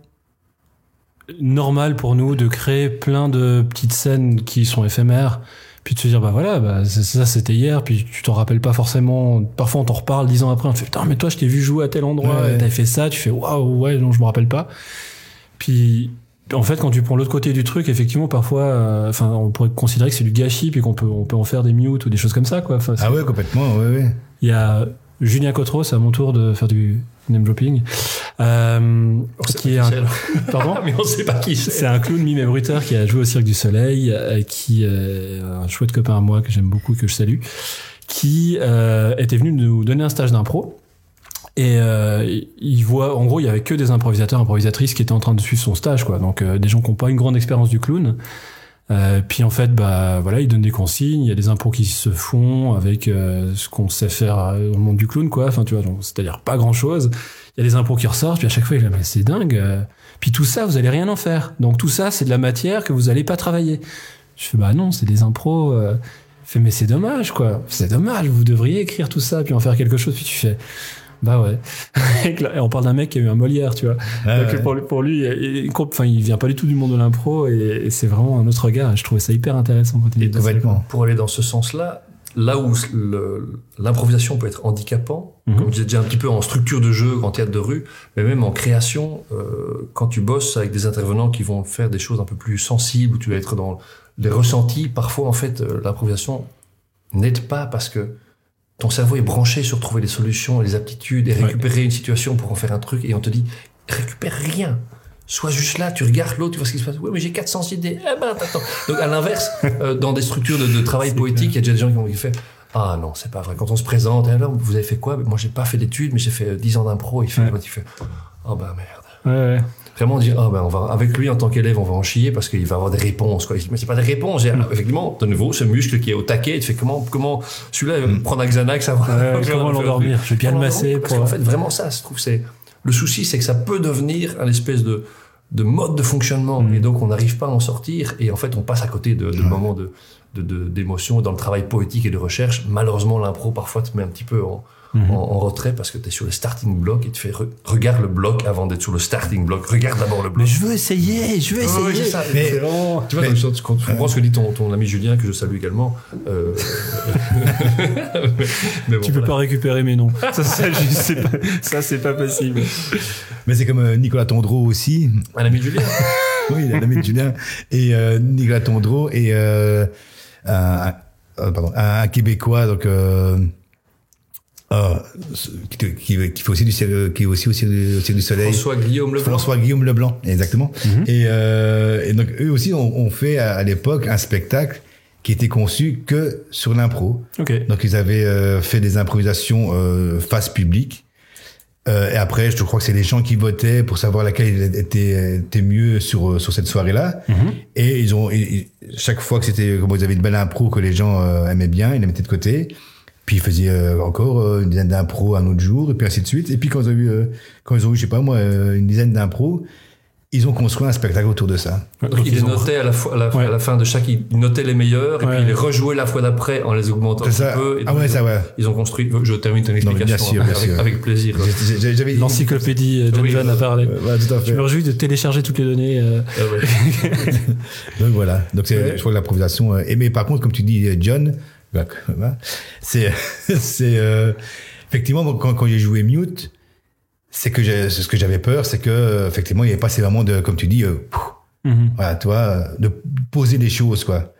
normal pour nous de créer plein de petites scènes qui sont éphémères, puis de se dire bah voilà, bah ça c'était hier, puis tu t'en rappelles pas forcément. Parfois on t'en reparle dix ans après, on te fait putain mais toi je t'ai vu jouer à tel endroit, Ouais, t'avais fait ça, tu fais waouh ouais non je me rappelle pas. Puis en fait, quand tu prends l'autre côté du truc, effectivement, parfois, euh, enfin, on pourrait considérer que c'est du gâchis, puis qu'on peut, on peut en faire des mutes ou des choses comme ça, quoi. Enfin, Ah ouais, complètement, ouais, ouais. Il y a Julien Cotreau, c'est à mon tour de faire du name dropping, euh, qui est un, [LAUGHS] pardon. [LAUGHS] mais on sait pas qui C'est c'est. un clown mime et bruiteur qui a joué au Cirque du Soleil, euh, qui est un chouette copain à moi que j'aime beaucoup, que je salue, qui euh, était venu nous donner un stage d'impro. Et euh, il voit, en gros, il y avait que des improvisateurs, improvisatrices qui étaient en train de suivre son stage, quoi. Donc euh, des gens qui n'ont pas une grande expérience du clown. Euh, puis en fait, bah voilà, il donne des consignes. Il y a des impros qui se font avec euh, ce qu'on sait faire euh, dans le monde du clown, quoi. Enfin, tu vois, c'est-à-dire pas grand-chose. Il y a des impros qui ressortent. Puis à chaque fois, il mais c'est dingue. euh. Puis tout ça, vous allez rien en faire. Donc tout ça, c'est de la matière que vous allez pas travailler. Je fais bah non, c'est des impros. Euh. Il fait mais c'est dommage quoi. C'est dommage. Vous devriez écrire tout ça puis en faire quelque chose. Puis tu fais bah ouais. [LAUGHS] Et on parle d'un mec qui a eu un Molière, tu vois. Ah Donc, ouais. pour, lui- pour lui, il, il- enfin, il vient pas du tout du monde de l'impro et, et c'est vraiment un autre regard. Je trouvais ça hyper intéressant quand il Et complètement. Pour aller dans ce sens-là, là où l'improvisation peut être handicapant, Mhm. comme je disais déjà un petit peu en structure de jeu, en théâtre de rue, mais même en création, euh, quand tu bosses avec des intervenants qui vont faire des choses un peu plus sensibles, où tu vas être dans les ressentis, parfois en fait euh, l'improvisation n'aide pas parce que ton cerveau est branché sur trouver des solutions et des aptitudes et Ouais. récupérer une situation pour en faire un truc et on te dit récupère rien. Sois juste là, tu regardes l'autre, tu vois ce qui se passe. Oui, mais j'ai 400 idées. Eh ben, attends. Donc, à l'inverse, [LAUGHS] euh, dans des structures de, de travail poétique, il y a déjà des gens qui ont fait Ah non, c'est pas vrai. Quand on se présente, et alors, vous avez fait quoi? Moi, j'ai pas fait d'études, mais j'ai fait euh, 10 ans d'impro. Il fait, Ouais. il fait Oh ben merde. Ouais, ouais. Vraiment dire, ah ben on va, avec lui en tant qu'élève, on va en chier parce qu'il va avoir des réponses, quoi. Mais c'est pas des réponses. J'ai, effectivement, de nouveau, ce muscle qui est au taquet, tu fais comment, comment, celui-là, il va Mm. prendre un Xanax avant. Ouais, comment l'endormir Je vais bien le masser Parce pour. qu'en fait, vraiment ça, je trouve, c'est, le souci, c'est que ça peut devenir un espèce de, de mode de fonctionnement. Mm. Et donc, on n'arrive pas à en sortir. Et en fait, on passe à côté de, de Ouais. moments de, de, de- d'émotion dans le travail poétique et de recherche. Malheureusement, l'impro, parfois, te met un petit peu en, Mhm. en, en retrait parce que tu es sur le starting block et tu fais, re- regarde le bloc avant d'être sur le starting block. Regarde d'abord le bloc. Mais je veux essayer, je veux essayer. ça. Mais- vraiment- tu vois, mais- quand tu comprends ce que dit ton, ton ami Julien, que je salue également. euh, mais, [LAUGHS] mais bon, Tu peux voilà. pas récupérer mes noms. Ça, ça, je sais pas, ça, c'est pas possible. Mais c'est comme euh, Nicolas Tondreau aussi. Un ami de Julien. [LAUGHS] oui, l'ami de Julien. Et euh, Nicolas Tondreau et euh, un, euh, pardon, un Québécois, donc euh, qui, qui, qui fait aussi du qui est aussi au Cirque du, Soleil. François Guillaume Leblanc. François Guillaume Leblanc, exactement. Mhm. Et, euh, et donc eux aussi ont, ont fait à, à l'époque un spectacle qui était conçu que sur l'impro. Ok. Donc ils avaient euh, fait des improvisations euh, face publique. Euh, et après, je crois que c'est les gens qui votaient pour savoir laquelle était, était mieux sur, euh, sur cette soirée-là. Mhm. Et ils ont, et- et chaque fois que c'était, comme ils avaient une belle impro que les gens euh, aimaient bien, ils la mettaient de côté. Puis ils faisaient euh, encore euh, une dizaine d'impro un autre jour, et puis ainsi de suite. Et puis quand ils ont eu, euh, quand ils ont eu, je sais pas moi, euh, une dizaine d'impro, ils ont construit un spectacle autour de ça. Donc, Donc, il les ils ont- notait à la, fois, à, la, Ouais. à la fin de chaque, il notait les meilleurs, et Ouais. puis il les rejouait la fois d'après en les augmentant un ça. peu. et Ah ouais, ça ouais. Ils ont construit, je termine ton mais bien explication sûr, bien avec, sûr. avec plaisir. L'encyclopédie John Oui, John a parlé. Voilà, tout à Je fait. me réjouis de télécharger toutes les données. euh, Ah ouais. [LAUGHS] Donc voilà. Donc je crois que l'improvisation. euh, et mais par contre, comme tu dis, euh, John, bah, c'est, [LAUGHS] c'est euh, effectivement quand, quand j'ai joué Mute, c'est que ce que j'avais peur, c'est que euh, effectivement il n'y avait pas ces moments de, comme tu dis, euh, pouf, mhm. voilà, toi, de poser des choses quoi.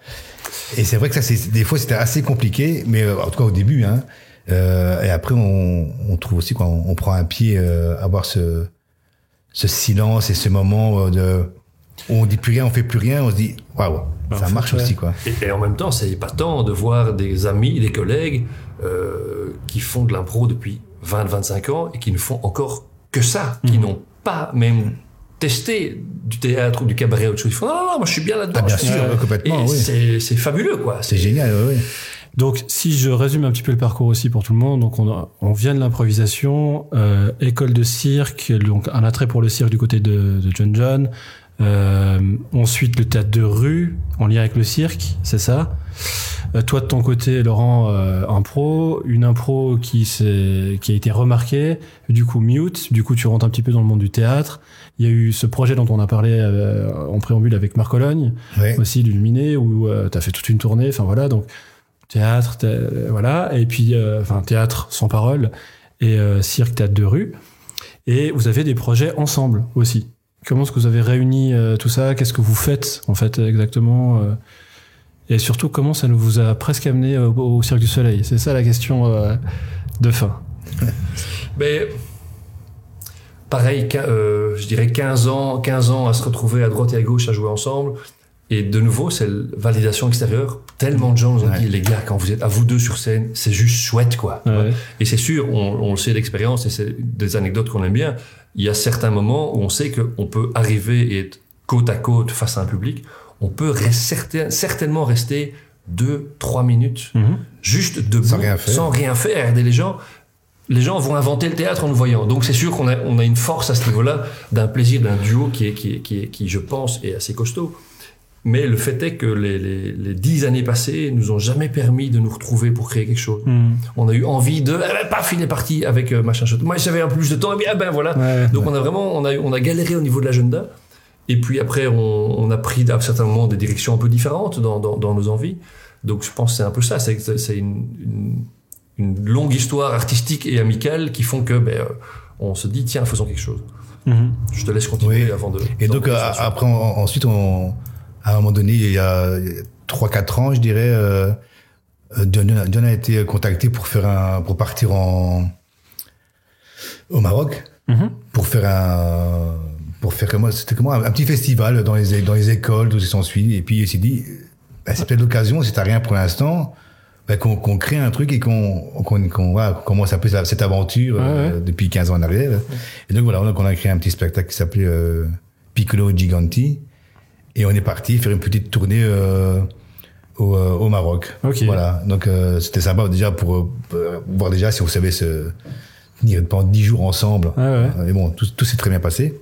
Et c'est vrai que ça, c'est des fois c'était assez compliqué, mais euh, en tout cas au début, hein. Euh, et après, on, on trouve aussi quand on, on prend un pied euh, à avoir ce, ce silence et ce moment de où on dit plus rien, on fait plus rien, on se dit waouh, Bah, en ça fait, marche ouais. aussi quoi. Et, et en même temps, c'est épatant de voir des amis, des collègues euh, qui font de l'impro depuis 20-25 ans et qui ne font encore que ça, qui Mhm. n'ont pas même testé du théâtre ou du cabaret ou autre chose. Ils font non, non, non, moi je suis bien là-dedans. Ah bien sûr, complètement, Et oui. c'est, fabuleux, quoi. C'est génial, ouais. Donc, si je résume un petit peu le parcours aussi pour tout le monde, donc on, a- on vient de l'improvisation, euh, école de cirque, donc un attrait pour le cirque du côté de, de John John. Euh, ensuite, le théâtre de rue en lien avec le cirque, c'est ça. Euh, toi de ton côté, Laurent, euh, impro, une impro qui s'est, qui a été remarquée. Du coup, mute. Du coup, tu rentres un petit peu dans le monde du théâtre. Il y a eu ce projet dont on a parlé euh, en préambule avec Marc Cologne Ouais. aussi l'illuminé où tu as fait toute une tournée enfin voilà donc théâtre thé- euh, voilà et puis euh, enfin théâtre sans parole et euh, cirque théâtre de rue et vous avez des projets ensemble aussi Comment est-ce que vous avez réuni euh, tout ça? Qu'est-ce que vous faites en fait exactement euh? Et surtout, comment ça vous a presque amené au, Cirque du Soleil? C'est ça la question euh, de fin. Mais [LAUGHS] pareil, quin- euh, je dirais 15 ans, 15 ans à se retrouver à droite et à gauche à jouer ensemble. Et de nouveau, c'est la validation extérieure. Tellement de gens nous ont Ouais. dit, les gars, quand vous êtes à vous deux sur scène, c'est juste chouette, quoi. Ouais. Et c'est sûr, on, on le sait d'expérience, et c'est des anecdotes qu'on aime bien. Il y a certains moments où on sait qu'on peut arriver et être côte à côte face à un public. On peut certain- certainement rester deux, trois minutes Mhm. juste debout, Sans rien faire. sans rien faire. Et les gens, les gens vont inventer le théâtre en nous voyant. Donc c'est sûr qu'on a, on a une force à ce niveau-là, d'un plaisir, d'un duo qui est, qui est, qui est, qui, je pense, est assez costaud. Mais le fait est que les, les, les dix années passées nous ont jamais permis de nous retrouver pour créer quelque chose. Mhm. On a eu envie de, eh ben, paf, il est parti avec euh, machin chose. Moi, j'avais un peu plus de temps, et bien, ben voilà. Ouais. Donc on a vraiment, on a, on a galéré au niveau de l'agenda. Et puis après, on, on a pris à certains moments des directions un peu différentes dans, dans, dans nos envies. Donc je pense que c'est un peu ça. C'est, une, une, une longue histoire artistique et amicale qui font que ben, euh, on se dit tiens, faisons quelque chose. Mhm. Je te laisse continuer Oui. avant de. Et donc, euh, après, on- ensuite, on, à un moment donné, il y a 3-4 ans, je dirais, euh, euh, John, John a été contacté pour faire un, pour partir en, au Maroc, Mhm. pour faire un, pour faire comment, c'était comment, un, un petit festival dans les, dans les écoles, tout ce qui s'ensuit. Et puis, il s'est dit, bah, c'est peut-être l'occasion, si t'as rien pour l'instant, bah, qu'on crée un truc et qu'on qu'on qu'on voilà, commence un peu cette aventure euh, Ouais, depuis 15 ans en arrière. Et donc voilà, donc on a créé un petit spectacle qui s'appelait euh, Piccolo Giganti et on est parti faire une petite tournée euh, au, euh, au Maroc. Ok. Voilà, donc euh, c'était sympa déjà pour, euh, pour voir déjà si on savait se tenir pendant 10 jours ensemble. Ouais, ouais. Et bon, tout, tout s'est très bien passé.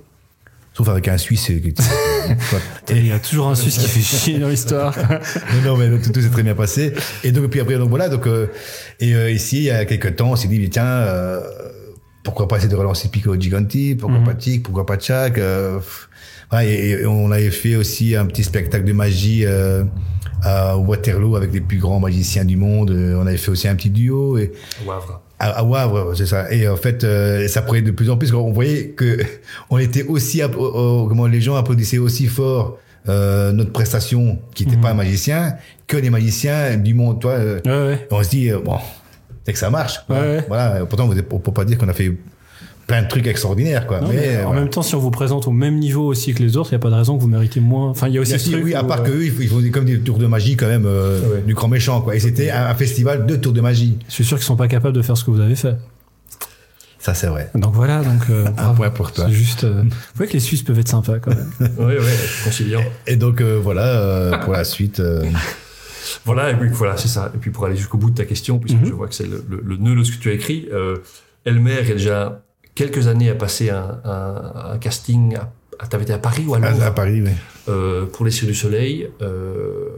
Sauf avec un Suisse. euh, qui- quoi. [LAUGHS] Il y a toujours un Suisse qui fait chier dans l'histoire. [LAUGHS] non, non, mais tout, tout s'est très bien passé. Et donc, puis après, donc voilà, donc, euh, et euh, ici, il y a quelques temps, on s'est dit, mais tiens, euh, pourquoi pas essayer de relancer Pico Giganti, pourquoi Mhm. pas Tic, pourquoi pas Chak, euh, et, et on avait fait aussi un petit spectacle de magie euh, à Waterloo avec les plus grands magiciens du monde. Euh, On avait fait aussi un petit duo et Wavre. à, à Wavre, c'est ça. Et en fait, euh, ça prenait de plus en plus. On voyait que [LAUGHS] on était aussi, oh, comment les gens applaudissaient aussi fort euh, notre prestation, qui n'était Mhm. pas un magicien, que les magiciens du monde. Toi, Ouais, ouais. on se dit bon, c'est que ça marche. quoi. Ouais, ouais. Voilà. Pourtant, on peut pas dire qu'on a fait plein de trucs extraordinaires, quoi. Non, mais, mais en voilà. même temps, si on vous présente au même niveau aussi que les autres, il n'y a pas de raison que vous méritez moins. Enfin, il y a aussi ce truc oui, à part euh, que eux, ils font- comme des tours de magie quand même euh, Ouais. du grand méchant, quoi. Et c'était un, un festival de tours de magie. Je suis sûr qu'ils sont pas capables de faire ce que vous avez fait. Ça, c'est vrai. Donc voilà, donc euh, [LAUGHS] Un bravo. point pour toi. C'est juste. euh, Vous voyez que les Suisses peuvent être sympas quand même. [LAUGHS] Oui, oui, conciliant. Et donc euh, voilà euh, pour la suite. [LAUGHS] Voilà, et puis voilà, c'est ça. Et puis pour aller jusqu'au bout de ta question, puisque Mhm. je vois que c'est le, le, le nœud de ce que tu as écrit, euh, Elmer, il y a déjà quelques années, a passé un, un, un casting. À, T'avais été à Paris ou à Londres à Paris, oui. euh, pour les Cieux du Soleil. Euh,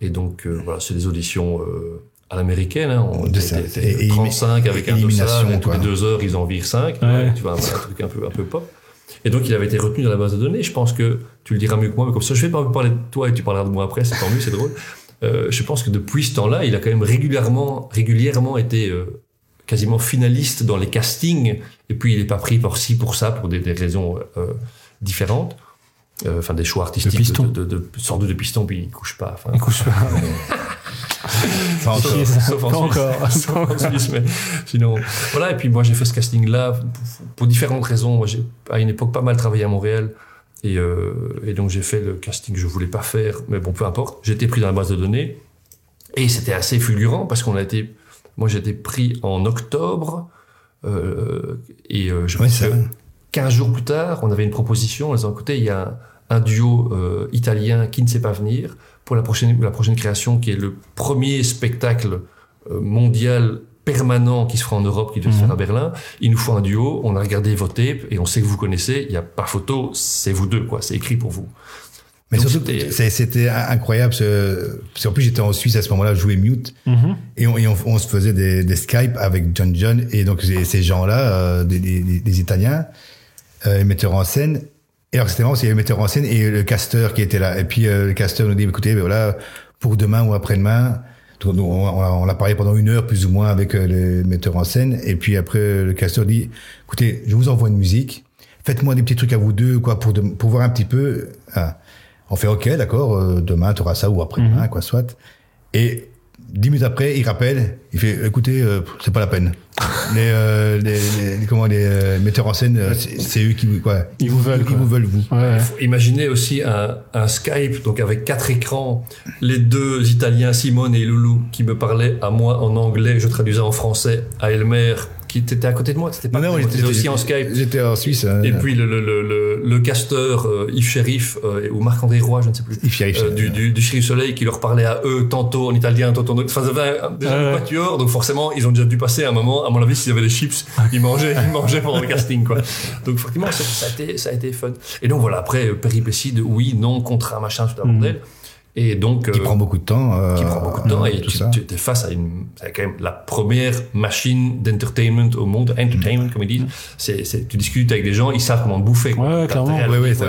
et donc, euh, voilà, c'est des auditions euh, à l'américaine. Hein, on De était- ça. était Et- et 35 avec un dossard, et toutes les deux heures, ils en virent 5. Ouais. tu vois, un, un truc un peu, un peu pop. Et donc, il avait été retenu dans la base de données. Je pense que tu le diras mieux que moi, mais comme ça, je vais pas parler de toi et tu parleras de moi après, c'est tant mieux, c'est drôle. Euh, je pense que depuis ce temps-là, il a quand même régulièrement, régulièrement été euh, quasiment finaliste dans les castings. Et puis, il n'est pas pris pour ci, pour ça, pour des, des raisons euh, différentes. Euh, Enfin, des choix artistiques. piston. De, de, de, sans doute de piston, puis il couche pas. Enfin, coup, je fais- Pas [LAUGHS] encore. Ça. Sauf en Pas Suisse. encore. Sauf en Suisse, mais sinon. Voilà, et puis moi j'ai fait ce casting-là pour, pour différentes raisons. Moi j'ai à une époque pas mal travaillé à Montréal. Et, euh, et donc j'ai fait le casting que je voulais pas faire, mais bon, peu importe. J'ai été pris dans la base de données. Et c'était assez fulgurant parce qu'on a été. Moi j'ai été pris en octobre. Euh, et euh, je Ouais, pense que vrai. 15 jours plus tard, on avait une proposition en disant écoutez, il y a un, un duo euh, italien qui ne sait pas venir pour la prochaine, la prochaine création qui est le premier spectacle mondial permanent qui se fera en Europe, qui devait se Mhm. faire à Berlin. Il nous faut un duo, on a regardé vos tapes et on sait que vous connaissez, il n'y a pas photo, c'est vous deux, quoi, c'est écrit pour vous. Mais Donc, surtout, c'était- c'est- c'était incroyable. Ce... Parce qu'en plus, j'étais en Suisse à ce moment-là, je jouais mute. Mhm. Et on, et on, on se faisait des, des Skype avec John John. Et donc, ces, ces gens-là, euh, des, des, des- des Italiens, euh, les metteurs en scène. Et alors, c'était marrant, c'est le metteur en scène et le casteur qui était là. Et puis, euh, le casteur nous dit, écoutez, ben voilà, pour demain ou après-demain, on, on, on a parlé pendant une heure plus ou moins avec euh, le metteur en scène. Et puis après, le casteur dit, écoutez, je vous envoie une musique. faites-moi des petits trucs à vous deux, quoi, pour, de- pour voir un petit peu. Ah. On fait OK, d'accord, euh, demain tu auras ça ou après-demain, quoi, soit. Et dix minutes après, il rappelle, il fait, écoutez, euh, c'est pas la peine. [LAUGHS] les, euh, les, les- comment, les euh, metteurs en scène, euh, c'est eux qui, quoi, Ils vous veulent, Ils, quoi. vous veulent, vous. Ouais, ouais. Faut imaginer aussi un, un Skype, donc avec quatre écrans, les deux Italiens, Simone et Loulou, qui me parlaient à moi en anglais, je traduisais en français, à Elmer, qui était à côté de moi, c'était pas Non, non, j'étais- t'étais aussi en Skype. J'étais en Suisse. hein. Et puis le, le, le, le, le casteur euh, Yves Sheriff euh, ou Marc-André Roy, je ne sais plus, Yves Sheriff, euh, du, du, du Chéri Soleil qui leur parlait à eux tantôt en italien, tantôt en Enfin, déjà ouais. quatuor, donc forcément, ils ont déjà dû passer un moment, à mon avis, s'ils avaient des chips, ils mangeaient, ils mangeaient pendant le casting, quoi. Donc, effectivement, ça, ça, a été, ça a été fun. Et donc, voilà, après, euh, péripéties de oui, non, contrat, machin, tout un bordel. Et donc, qui euh, prend beaucoup de temps. euh, qui prend beaucoup de temps euh, et tout tu, ça. tu es face à une c'est quand même la première machine d'entertainment au monde entertainment comme ils disent c'est, c'est tu discutes avec des gens ils savent comment te bouffer quoi. Ouais, clairement.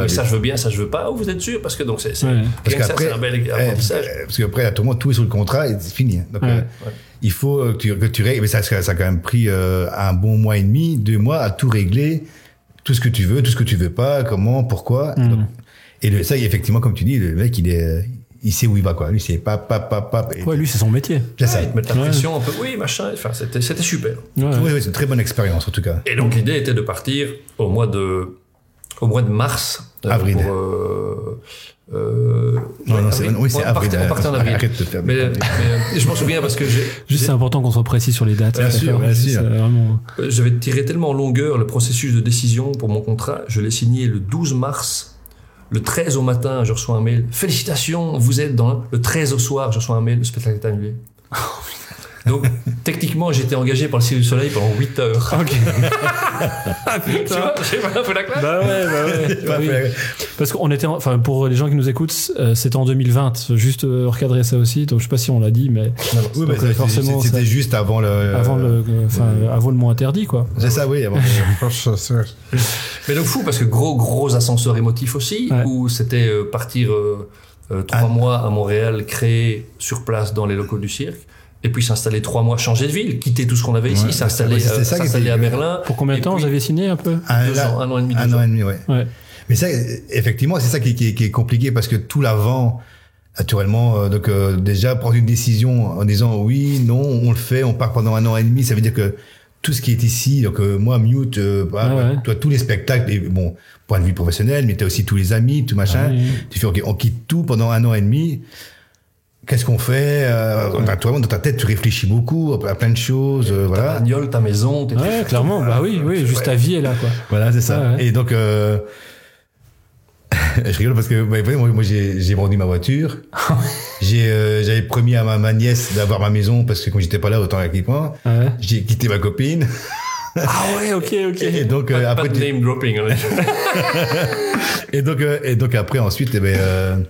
ça je veux bien ça je veux pas ou vous êtes sûr? Parce que donc c'est, c'est Ouais. Parce qu'après, c'est un bel eh, apprentissage parce qu'après, à tout moment, tout est sur le contrat et c'est fini. Donc, Ouais. euh, il faut euh, que tu, que tu règles. Mais ça, ça a quand même pris euh, un bon mois et demi, deux mois à tout régler, tout ce que tu veux, tout ce que tu veux pas, comment, pourquoi. Mm. Donc, et le, ça, effectivement, comme tu dis, le mec, il est, il sait où il va, quoi. Lui, c'est pas, pas, pas, pas. Ouais, lui, c'est son métier. c'est ça. Ouais, mettent la Ouais. pression un peu oui machin enfin c'était, c'était super Ouais. Oui, oui, c'est une très bonne expérience, en tout cas. et donc l'idée était de partir au mois de au mois de mars euh, Avril. pour, euh, euh, Non, ouais, non, c'est, oui, avril. partait- on partait en avril Arrête de faire mais, mais, je m'en souviens parce que j'ai, Juste, j'ai- c'est important qu'on soit précis sur les dates. Bien sûr, bien sûr. vraiment... Euh, J'avais tiré tellement en longueur le processus de décision pour mon contrat. Je l'ai signé le 12 mars. Le 13 au matin, je reçois un mail. Félicitations, vous êtes dans le 13 au soir, je reçois un mail. Le spectacle est annulé. [LAUGHS] Donc, techniquement, j'étais engagé par le Cirque du Soleil pendant 8 heures. Ok. [LAUGHS] Tu vois, j'ai pas un peu la classe. Bah ouais, bah ouais. Pas Oui. Parce qu'on était, en- enfin pour les gens qui nous écoutent, euh, c'était en 2020. Juste euh, recadrer ça aussi. Donc je sais pas si on l'a dit, mais Oui, Donc, mais euh, forcément, c'était juste avant le. avant le, enfin avant le mot interdit quoi. C'est ça, oui, avant. [LAUGHS] Mais donc fou, parce que gros, gros ascenseur émotif aussi, Ouais. où c'était euh, partir euh, euh, trois Ah. mois à Montréal, créer sur place dans les locaux du cirque, et puis s'installer trois mois, changer de ville, quitter tout ce qu'on avait ici, Ouais, s'installer c'est euh, à Berlin. Pour combien de temps avez signé un peu? Un, Deux là- ans, un an et demi, deux Un ans. an et demi, ouais. Ouais. Mais ça, effectivement, c'est ça qui, qui- qui est compliqué parce que tout l'avant, naturellement, euh, donc euh, déjà prendre une décision en disant oui, non, on le fait, on part pendant un an et demi, ça veut dire que tout ce qui est ici, donc euh, moi, Mute, euh, bah, Ah ouais. toi, tous les spectacles, et, bon, point de vue professionnel, mais t'as aussi tous les amis, tout machin. Ah oui. Tu fais, ok, on quitte tout pendant un an et demi. Qu'est-ce qu'on fait euh, Toi, dans ta tête, tu réfléchis beaucoup à plein de choses, euh, Ta voilà. bagnole, ta maison, tes Ouais, clairement. Bah oui, oui. Juste ta vie est là quoi. Voilà, c'est ça. Ouais, ouais. Et donc, euh, je rigole parce que bah, vous voyez, moi, moi, j'ai vendu ma voiture. [LAUGHS] j'ai euh, J'avais promis à ma, ma nièce d'avoir ma maison parce que quand j'étais pas là, autant avec moi. Ouais. J'ai quitté ma copine. Ah ouais, ok, ok. Et donc, euh, Pas, après, pas de name dropping. [LAUGHS] et donc, euh, et donc après, ensuite, eh ben,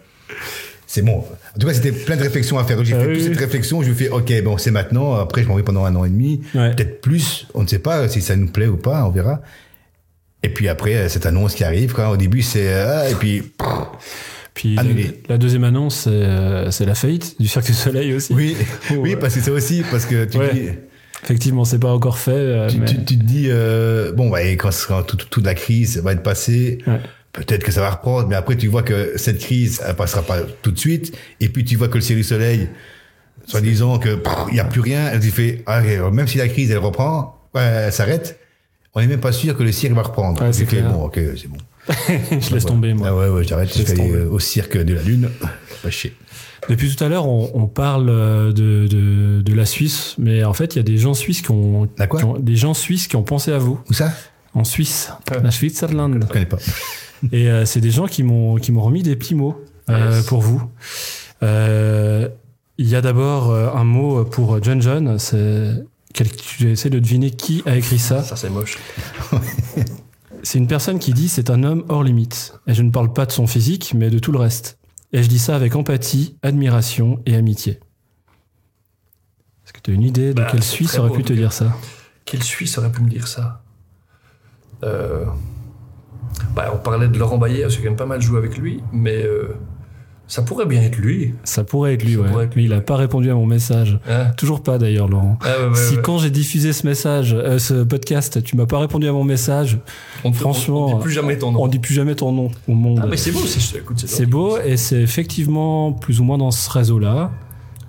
c'est bon. En tout cas, c'était plein de réflexions à faire. J'ai Ah fait oui, toute oui. cette réflexion. Je me fais, ok, bon, c'est maintenant. Après, je m'en vais pendant un an et demi. Ouais. Peut-être plus. On ne sait pas si ça nous plaît ou pas. On verra. Et puis après, euh, cette annonce qui arrive, quoi. Au début, c'est, ah, et puis, Puis la, deuxième annonce, c'est euh, c'est la faillite du Cirque du Soleil aussi. oui, [LAUGHS] Oh, oui, ouais. parce que c'est aussi, parce que tu Ouais. dis, Effectivement, c'est pas encore fait. euh, tu, mais- tu- tu te dis, euh, bon, bah, et quand, quand toute, toute la crise va être passée, Ouais. peut-être que ça va reprendre, mais après, tu vois que cette crise, elle passera pas tout de suite, et puis tu vois que le Cirque du Soleil, soit disant que il y a plus rien, elle tu fais, ah, même si la crise, elle reprend, ouais, elle s'arrête, on n'est même pas sûr que le cirque va reprendre. Ouais, c'est bon, ok, c'est bon. [LAUGHS] je laisse tomber moi. Ah ouais, ouais, j'arrête, je vais aller euh, au cirque de la Lune. [LAUGHS] Pas chier. Depuis tout à l'heure, on, on parle euh, de, de, de la Suisse, mais en fait, il y a des gens suisses qui ont, La quoi qui ont- des gens suisses qui ont pensé à vous Où ça? En Suisse, la Switzerland. Je connais pas. Et euh, c'est des gens qui m'ont qui m'ont remis des petits mots euh, Yes. pour vous. Euh, Il y a d'abord un mot pour John John. C'est quel- tu essaies de deviner qui a écrit ça. Ça, c'est moche. [LAUGHS] C'est une personne qui dit c'est un homme hors limite. Et je ne parle pas de son physique, mais de tout le reste. Et je dis ça avec empathie, admiration et amitié. Est-ce que tu as une idée de Bah, quel Suisse aurait beau, pu te dire ça Quel Suisse aurait pu me dire ça? Euh... bah, On parlait de Laurent Bayer, j'ai quand même pas mal joué avec lui, mais euh, Ça pourrait bien être lui. Ça pourrait être lui, Ça ouais. Mais il a ouais. pas répondu à mon message. Hein Toujours pas d'ailleurs, Laurent. Ah, ouais, ouais, si quand j'ai diffusé ce message, euh, ce podcast, tu m'as pas répondu à mon message, On- on- franchement, on dit plus jamais ton nom. on dit plus jamais ton nom au monde. Ah, mais c'est beau, c'est, beau et c'est effectivement plus ou moins dans ce réseau-là.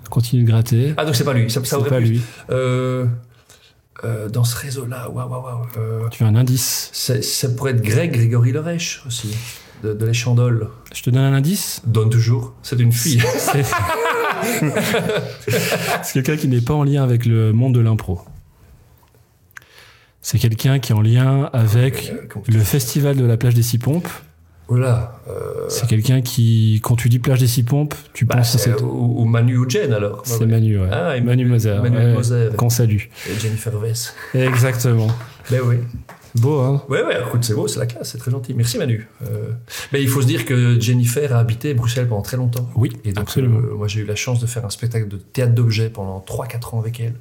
Continue de gratter. Ah, donc c'est pas lui. Ça, ça c'est pas lui. Euh, euh, dans ce réseau-là, waouh, waouh, waouh. Tu as un indice. ça, ça pourrait être Greg, Grégory Lerèche aussi, de, de Les Chandoles. Je te donne un indice. Donne toujours. C'est une fille. C'est [LAUGHS] c'est quelqu'un qui n'est pas en lien avec le monde de l'impro. C'est quelqu'un qui est en lien avec Euh, le festival de la plage des Six Pompes. Euh, C'est quelqu'un qui, quand tu dis plage des Six Pompes, tu bah, penses à cette... ou, ou Manu ou Jen alors. C'est Manu, ouais. Ah, et Manu Moser. Manu ouais, Moser. Qu'on salue. Et Jennifer Vess. Exactement. Ben oui. Beau, hein Ouais, ouais, écoute, c'est beau, c'est la classe, c'est très gentil. Merci Manu. Euh, mais il faut se dire que Jennifer a habité Bruxelles pendant très longtemps. Oui, Et donc, absolument. euh, moi, j'ai eu la chance de faire un spectacle de théâtre d'objets pendant 3-4 ans avec elle.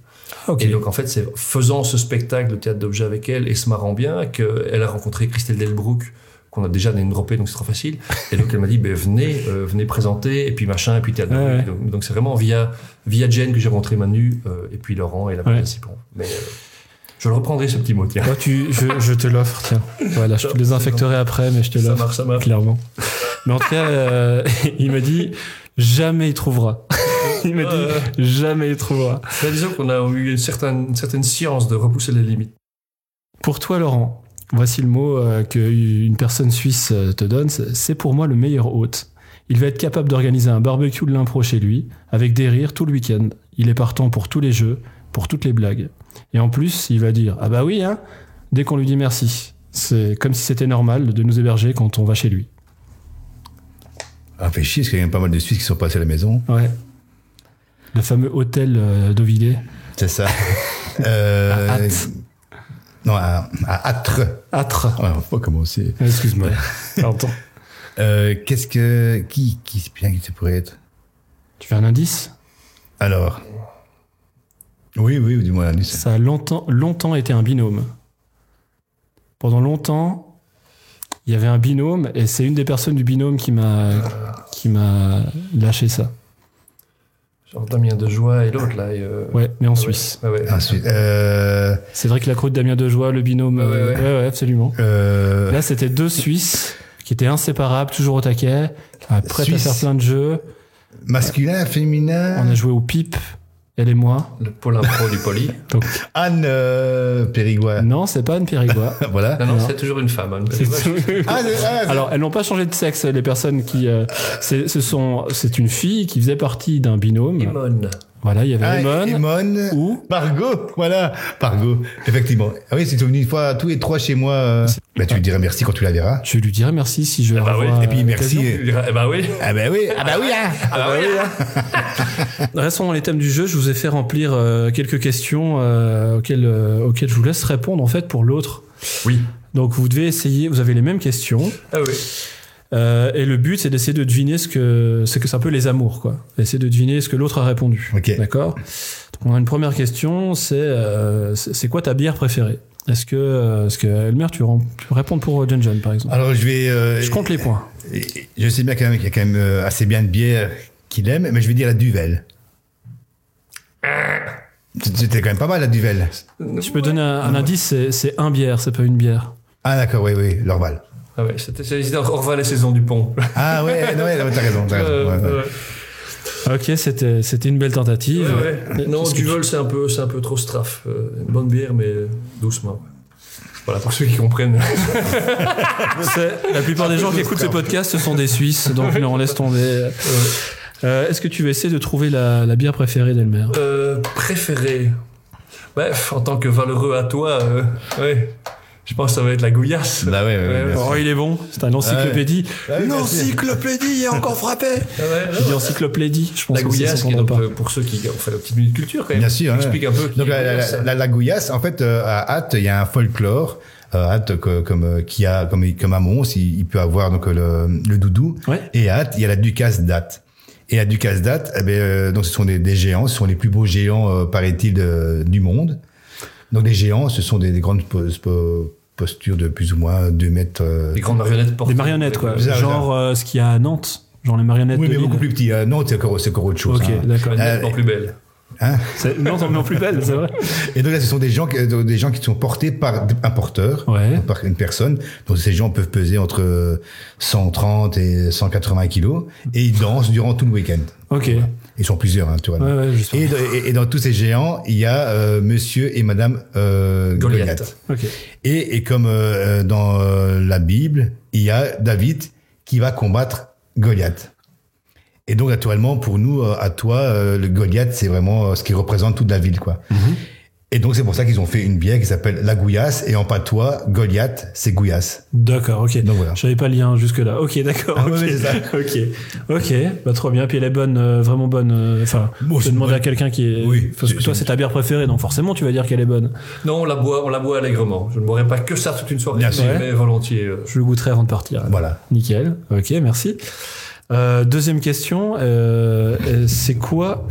ok. Et donc, en fait, c'est faisant ce spectacle de théâtre d'objets avec elle et se marrant bien qu'elle a rencontré Christelle Delbrook, qu'on a déjà droppé, donc c'est trop facile. Et donc, elle m'a dit, ben, venez, euh, venez présenter, et puis machin, et puis théâtre Ouais, d'objets. Donc, c'est vraiment via, via Jen que j'ai rencontré Manu, et puis Laurent et la Ouais. participant. Mais je le reprendrai, ce petit mot, tiens. Toi, tu, je, je te l'offre, tiens. Voilà, je te désinfecterai après, mais je te Ça l'offre. marche, ça marche. Clairement. Mais en tout cas, euh, [LAUGHS] il m'a dit, jamais il trouvera. [LAUGHS] il m'a Euh, dit, jamais il trouvera. Ben, disons qu'on a eu une certaine, une certaine science de repousser les limites. Pour toi, Laurent, voici le mot euh, qu'une personne suisse euh, te donne. c'est- C'est pour moi le meilleur hôte. Il va être capable d'organiser un barbecue de l'impro chez lui, avec des rires tout le week-end. Il est partant pour tous les jeux, pour toutes les blagues. Et en plus, il va dire Ah bah oui, hein, dès qu'on lui dit merci. C'est comme si c'était normal de nous héberger quand on va chez lui. Ah, fait chier, parce qu'il y a pas mal de Suisses qui sont passés à la maison. Ouais. Le fameux hôtel euh, d'Ovidé. C'est ça. [LAUGHS] euh, À Ath. Non, à, à Atre. Âtre. Ouais, on va pas commencer. Excuse-moi. [LAUGHS] Pardon. Euh, Qu'est-ce que. Qui, qui, bien qui ça pourrait être? Tu fais un indice? Alors. Oui, oui, dis-moi un indice. Ça a longtemps, longtemps été un binôme. Pendant longtemps, il y avait un binôme et c'est une des personnes du binôme qui m'a qui m'a lâché ça. Genre Damien Dejoie et l'autre, là. et, euh, Ouais, mais en Suisse. ouais, ouais. Ensuite. Euh, Cédric Lacroix, Damien Dejoie, le binôme. Ouais, ouais, euh, ouais. ouais, ouais, absolument. euh, Là, c'était deux Suisses qui étaient inséparables, toujours au taquet, euh, prêts à Suisse. faire plein de jeux. masculin, féminin. On a joué au pipe, elle et moi. Le pôle impro du poli. [LAUGHS] Anne euh, Périgua. Non, c'est pas une Périgua. [LAUGHS] voilà. Non, non, Non. c'est toujours une femme. C'est tout. Ah, ah, Alors, elles n'ont pas changé de sexe, les personnes qui. euh, c'est, ce sont, c'est une fille qui faisait partie d'un binôme. Imone. Voilà, il y avait ah. Emone. Ou Pargo, voilà, Pargo, effectivement. Ah oui, c'est venu une fois tous les trois chez moi. euh. Bah, tu lui dirais merci quand tu la verras. je lui dirais merci si je. Ah bah revois, oui. Et puis euh, merci. Eh ben oui. Ah bah oui, ah bah oui, hein. Ah bah oui. [LAUGHS] Restons dans les thèmes du jeu. Je vous ai fait remplir euh, quelques questions euh, auxquelles, euh, auxquelles je vous laisse répondre en fait pour l'autre. Oui. Donc vous devez essayer. Vous avez les mêmes questions. Ah oui. Euh, et le but, c'est d'essayer de deviner ce que c'est que c'est un peu les amours, quoi. Essayer de deviner ce que l'autre a répondu. Ok. D'accord? Donc on a une première question, c'est euh, c'est quoi ta bière préférée? Est-ce que euh, est-ce que Elmer, tu, tu peux répondre pour John John par exemple? Alors je vais. euh, Je compte les points. Je sais bien quand même qu'il y a quand même assez bien de bière qu'il aime, mais je vais dire la Duvel. C'était quand même pas mal la Duvel. Je peux donner un, un indice, c'est- c'est un bière, c'est pas une bière. Ah d'accord, oui, oui, l'Orval. Ah ouais, c'était c'était Orval et Saison du Pont. Ah ouais, non, ouais, t'as raison, t'as raison. Euh, ouais, ouais. ouais. Ok, c'était c'était une belle tentative. Ouais, ouais. Non, Est-ce que du tu- vol, c'est un peu, c'est un peu trop straff. Euh, une bonne bière, mais doucement. Voilà, pour ceux qui comprennent. [LAUGHS] La plupart des gens qui écoutent ce podcast, ce sont des Suisses, donc non, laisse tomber. Euh, Est-ce que tu veux essayer de trouver la, la bière préférée d'Elmer? Euh, préféré. Bref, en tant que valeureux à toi, euh, ouais. Je pense que ça va être la gouillasse. Bah ouais, ouais, Ouais, bien. Oh, il est bon. C'est un encyclopédie. Ouais, Une bien encyclopédie, il est encore frappé. Ah Je dis encyclopédie, je pense la que ça gouillasse, qui est s'entendra donc, pas. euh, pour ceux qui ont fait la petite minute culture, quand même. Bien sûr, ouais. Explique un peu. Donc la, la, gouillasse. la, la- la gouillasse, en fait, euh, à Hatt, il y a un folklore. Euh, Hatt, que- comme euh, qui a comme comme à Mons, il, il peut avoir donc le, le doudou. Ouais. Et à Hatt, il y a la Ducasse d'Hatt. Et la Ducasse d'Hatt, eh ben, euh, donc ce sont des, des géants, ce sont les plus beaux géants, euh, paraît-il, de- du monde. Donc les géants, ce sont des, des grandes po- po- postures de plus ou moins 2 mètres. euh, Des grandes marionnettes portées. Des marionnettes, quoi. Ça, Genre euh, ce qu'il y a à Nantes. Genre les marionnettes Oui, mais beaucoup plus petit. Euh, non, c'est encore, c'est encore autre chose. Ok, hein. d'accord. Nettement plus belle. Hein Non, non plus belle, c'est vrai. [LAUGHS] Et donc là, ce sont des gens, qui- euh, des gens qui sont portés par un porteur, Ouais. par une personne. Donc ces gens peuvent peser entre euh, 130 et 180 kilos et ils dansent durant tout le week-end. Ok. Ils sont plusieurs, hein, tu vois. Ouais. Et, dans- et- et dans tous ces géants, il y a euh, Monsieur et Madame euh, Goliath. Et, et comme euh, dans la Bible, il y a David qui va combattre Goliath. Et donc, naturellement, pour nous, à toi, le Goliath, c'est vraiment ce qui représente toute la ville, quoi. Et donc, c'est pour ça qu'ils ont fait une bière qui s'appelle la Gouillasse. Et en patois, Goliath, c'est Gouillasse. D'accord, ok. Donc, voilà. Je savais pas le lien jusque là. Ok, d'accord. [LAUGHS] Ah ok. ouais, c'est ça. [LAUGHS] ok, ok. Bah trop bien. Puis elle est bonne, euh, vraiment bonne. euh, Enfin, Bon, je vais demander à quelqu'un qui est. Oui, Parce que toi, c'est- ta bière préférée, donc forcément, tu vas dire qu'elle est bonne. Non, on la boit, on la boit allègrement. Je ne boirai pas que ça toute une soirée, Bien sûr. mais volontiers. euh. Je le goûterai avant de partir. Voilà. Nickel. Ok, merci. Euh, deuxième question. c'est quoi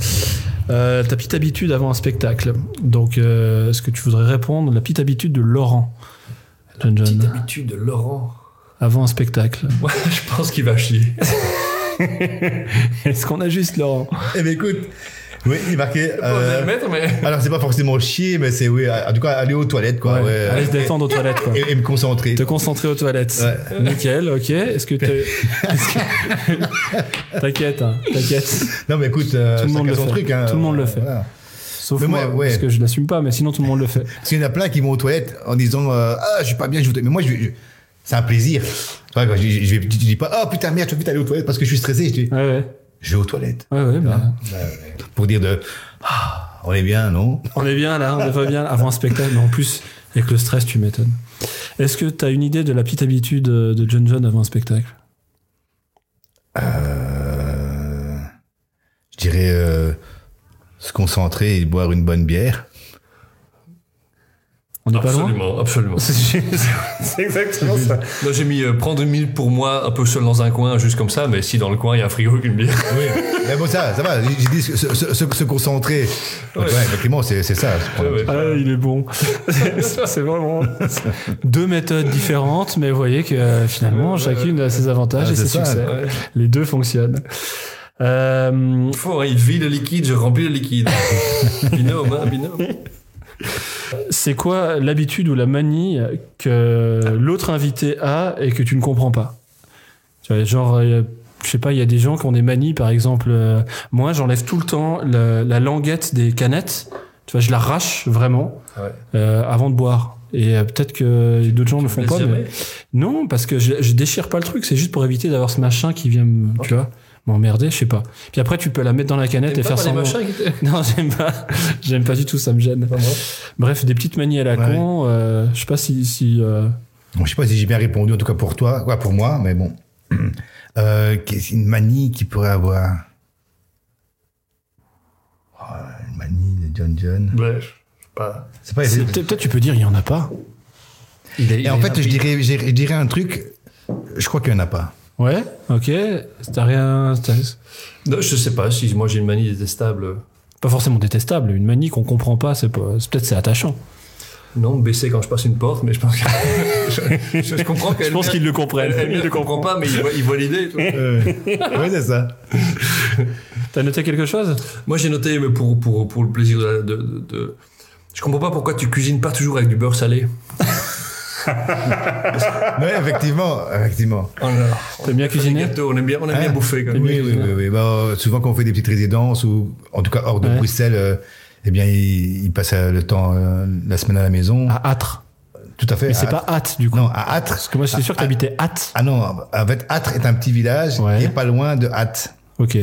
euh, ta petite habitude avant un spectacle Donc, euh, est-ce que tu voudrais répondre? La petite habitude de Laurent John, Petite habitude de Laurent. avant un spectacle. [LAUGHS] Ouais, je pense qu'il va chier. Est-ce qu'on a juste Laurent? Eh bien, écoute, oui, il. Pas [LAUGHS] euh, mettre, mais. alors, c'est pas forcément chier, mais c'est, oui, en tout cas, aller aux toilettes, quoi. Ouais. se détendre aux toilettes, quoi. Et, et me concentrer. Te concentrer aux toilettes. Ouais. Nickel, ok. Est-ce que [LAUGHS] que- T'inquiète, hein, t'inquiète. Non, mais écoute, euh, Tout le monde le son fait. truc. Hein, Tout le monde le fait. Voilà. Sauf Mais moi, moi, ouais. parce que je l'assume pas, mais sinon tout le monde le fait. Parce qu'il y en a plein qui vont aux toilettes en disant euh, Ah, je suis pas bien, je voudrais. Mais moi, je, je- c'est un plaisir. Tu vois, je, je, je, dis pas Ah, putain, merde, je vais vite aller aux toilettes parce que je suis stressé. Je dis Ouais, ouais. Je vais aux toilettes. Ouais, ouais, bah, Pour dire de Ah, on est bien, non? On est bien là, on est pas bien avant un spectacle, mais en plus, avec le stress, tu m'étonnes. Est-ce que tu as une idée de la petite habitude de John John avant un spectacle? Euh, Je dirais euh, se concentrer et boire une bonne bière. On n'est pas loin Absolument, absolument. C'est [LAUGHS] c'est exactement ça. Moi, j'ai mis euh, prendre une minute pour moi, un peu seul dans un coin, juste comme ça, mais si dans le coin, il y a un frigo avec une bière. Oui, mais bon, ça, ça va. J'ai dit se, se, se- se concentrer. Donc, Ouais. ouais, effectivement, c'est c'est ça. c'est Ouais, ouais. Ah, il est bon. [LAUGHS] c'est vraiment deux méthodes différentes, mais vous voyez que euh, finalement, Ouais, ouais, chacune a ses avantages Ah, et ses ça, succès. ouais. Les deux fonctionnent. Euh, Il faut, hein, il vide le liquide, je remplis le liquide. [LAUGHS] binôme, hein, binôme. C'est quoi l'habitude ou la manie que l'autre invité a et que tu ne comprends pas Tu vois, genre, euh, je sais pas, il y a des gens qui ont des manies, par exemple. euh, moi, j'enlève tout le temps la, la languette des canettes. Tu vois, je l'arrache vraiment Ouais. euh, avant de boire. Et euh, peut-être que d'autres gens ne le font pas. mais- Non, parce que je, je déchire pas le truc. C'est juste pour éviter d'avoir ce machin qui vient, me, tu vois, m'emmerder. Je sais pas. Puis après, tu peux la mettre dans la canette et pas faire semblant. [LAUGHS] Non, j'aime pas. J'aime pas du tout. Ça me gêne. Bref, des petites manies à la Ouais. con. euh, je sais pas si. si euh, Bon, je sais pas si j'ai bien répondu, en tout cas pour toi, ouais, pour moi, mais bon. [CLEARS THROAT] Euh, qu'est-ce- une manie qui pourrait avoir? Oh, Une manie de John John. Ouais, je sais pas. C'est pas. c'est- peut-être tu peux dire il y en a pas. Il est, Et en fait, je dirais, je dirais un truc. Je crois qu'il y en a pas. Ouais. Ok. T'as rien. Non, je sais pas si moi j'ai une manie détestable. Pas forcément détestable. Une manie qu'on comprend pas. C'est pas. Peut-être c'est attachant. Non, baisser quand je passe une porte, mais je pense que. je, [LAUGHS] je- je comprends qu'elle. Je pense qu'ils le comprennent. Elle, ne le comprend pas, mais il voit, l'idée. oui, c'est ça. [LAUGHS] T'as noté quelque chose? Moi, j'ai noté, mais pour, pour, pour le plaisir de, la- de, de- de- Je comprends pas pourquoi tu cuisines pas toujours avec du beurre salé. Oui, effectivement, effectivement. Oh. T'aimes bien cuisiner gâteaux, On aime bien, on aime bien Hein bouffer quand même. Oui, oui, oui. oui. Bah, souvent, quand on fait des petites résidences ou, en tout cas, hors de Ouais. Bruxelles, euh, eh bien, il, il passe euh, le temps, euh, la semaine à la maison. À Âtre. Tout à fait. Mais c'est pas Hâte du coup. Non, à Âtre. Parce que moi, j'étais sûr que t'habitais Hâte. Ah non, en fait, Âtre est un petit village Ouais. et pas loin de Hâte. Ok.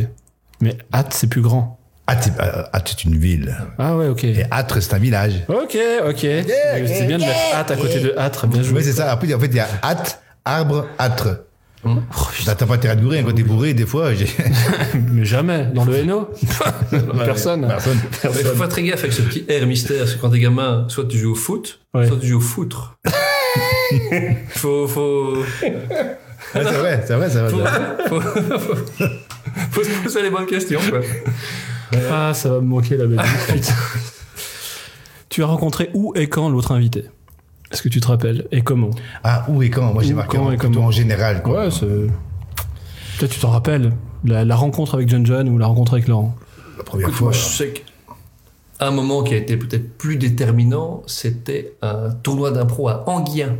Mais Hâte, c'est plus grand. C'est- euh, Âtre, c'est une ville. Ah ouais, ok. Et Âtre, c'est un village. Ok, ok. c'est bien de mettre Hâte à côté de Hâte. Bien joué. Oui, c'est ça. Après, en fait, il y a Hâte, arbre, Âtre. Oh, T'as pas intérêt à te bourrer. hein. Quand t'es bourré, des fois. [LAUGHS] Mais jamais. Dans le Hainaut [LAUGHS] [LAUGHS] Personne. Personne. Il faut faire très gaffe avec ce petit air mystère, parce que quand t'es gamin, soit tu joues au foot, Ouais. soit tu joues au foutre. faut, faut, Ouais, c'est vrai, c'est vrai, c'est vrai. faut, faut, faut, faut se poser les bonnes questions, quoi. Ah, ça va me manquer la Belgique. [LAUGHS] putain. tu as rencontré où et quand l'autre invité? Est-ce que tu te rappelles? Et comment? Ah, où et quand? Moi, j'ai Où, marqué quand en, et plutôt comment en général. Quoi. Ouais, c'est. Peut-être tu t'en rappelles, la, la rencontre avec John John ou la rencontre avec Laurent? La première Écoute, fois. moi, je sais qu'un moment qui a été peut-être plus déterminant, c'était un tournoi d'impro à Anguien.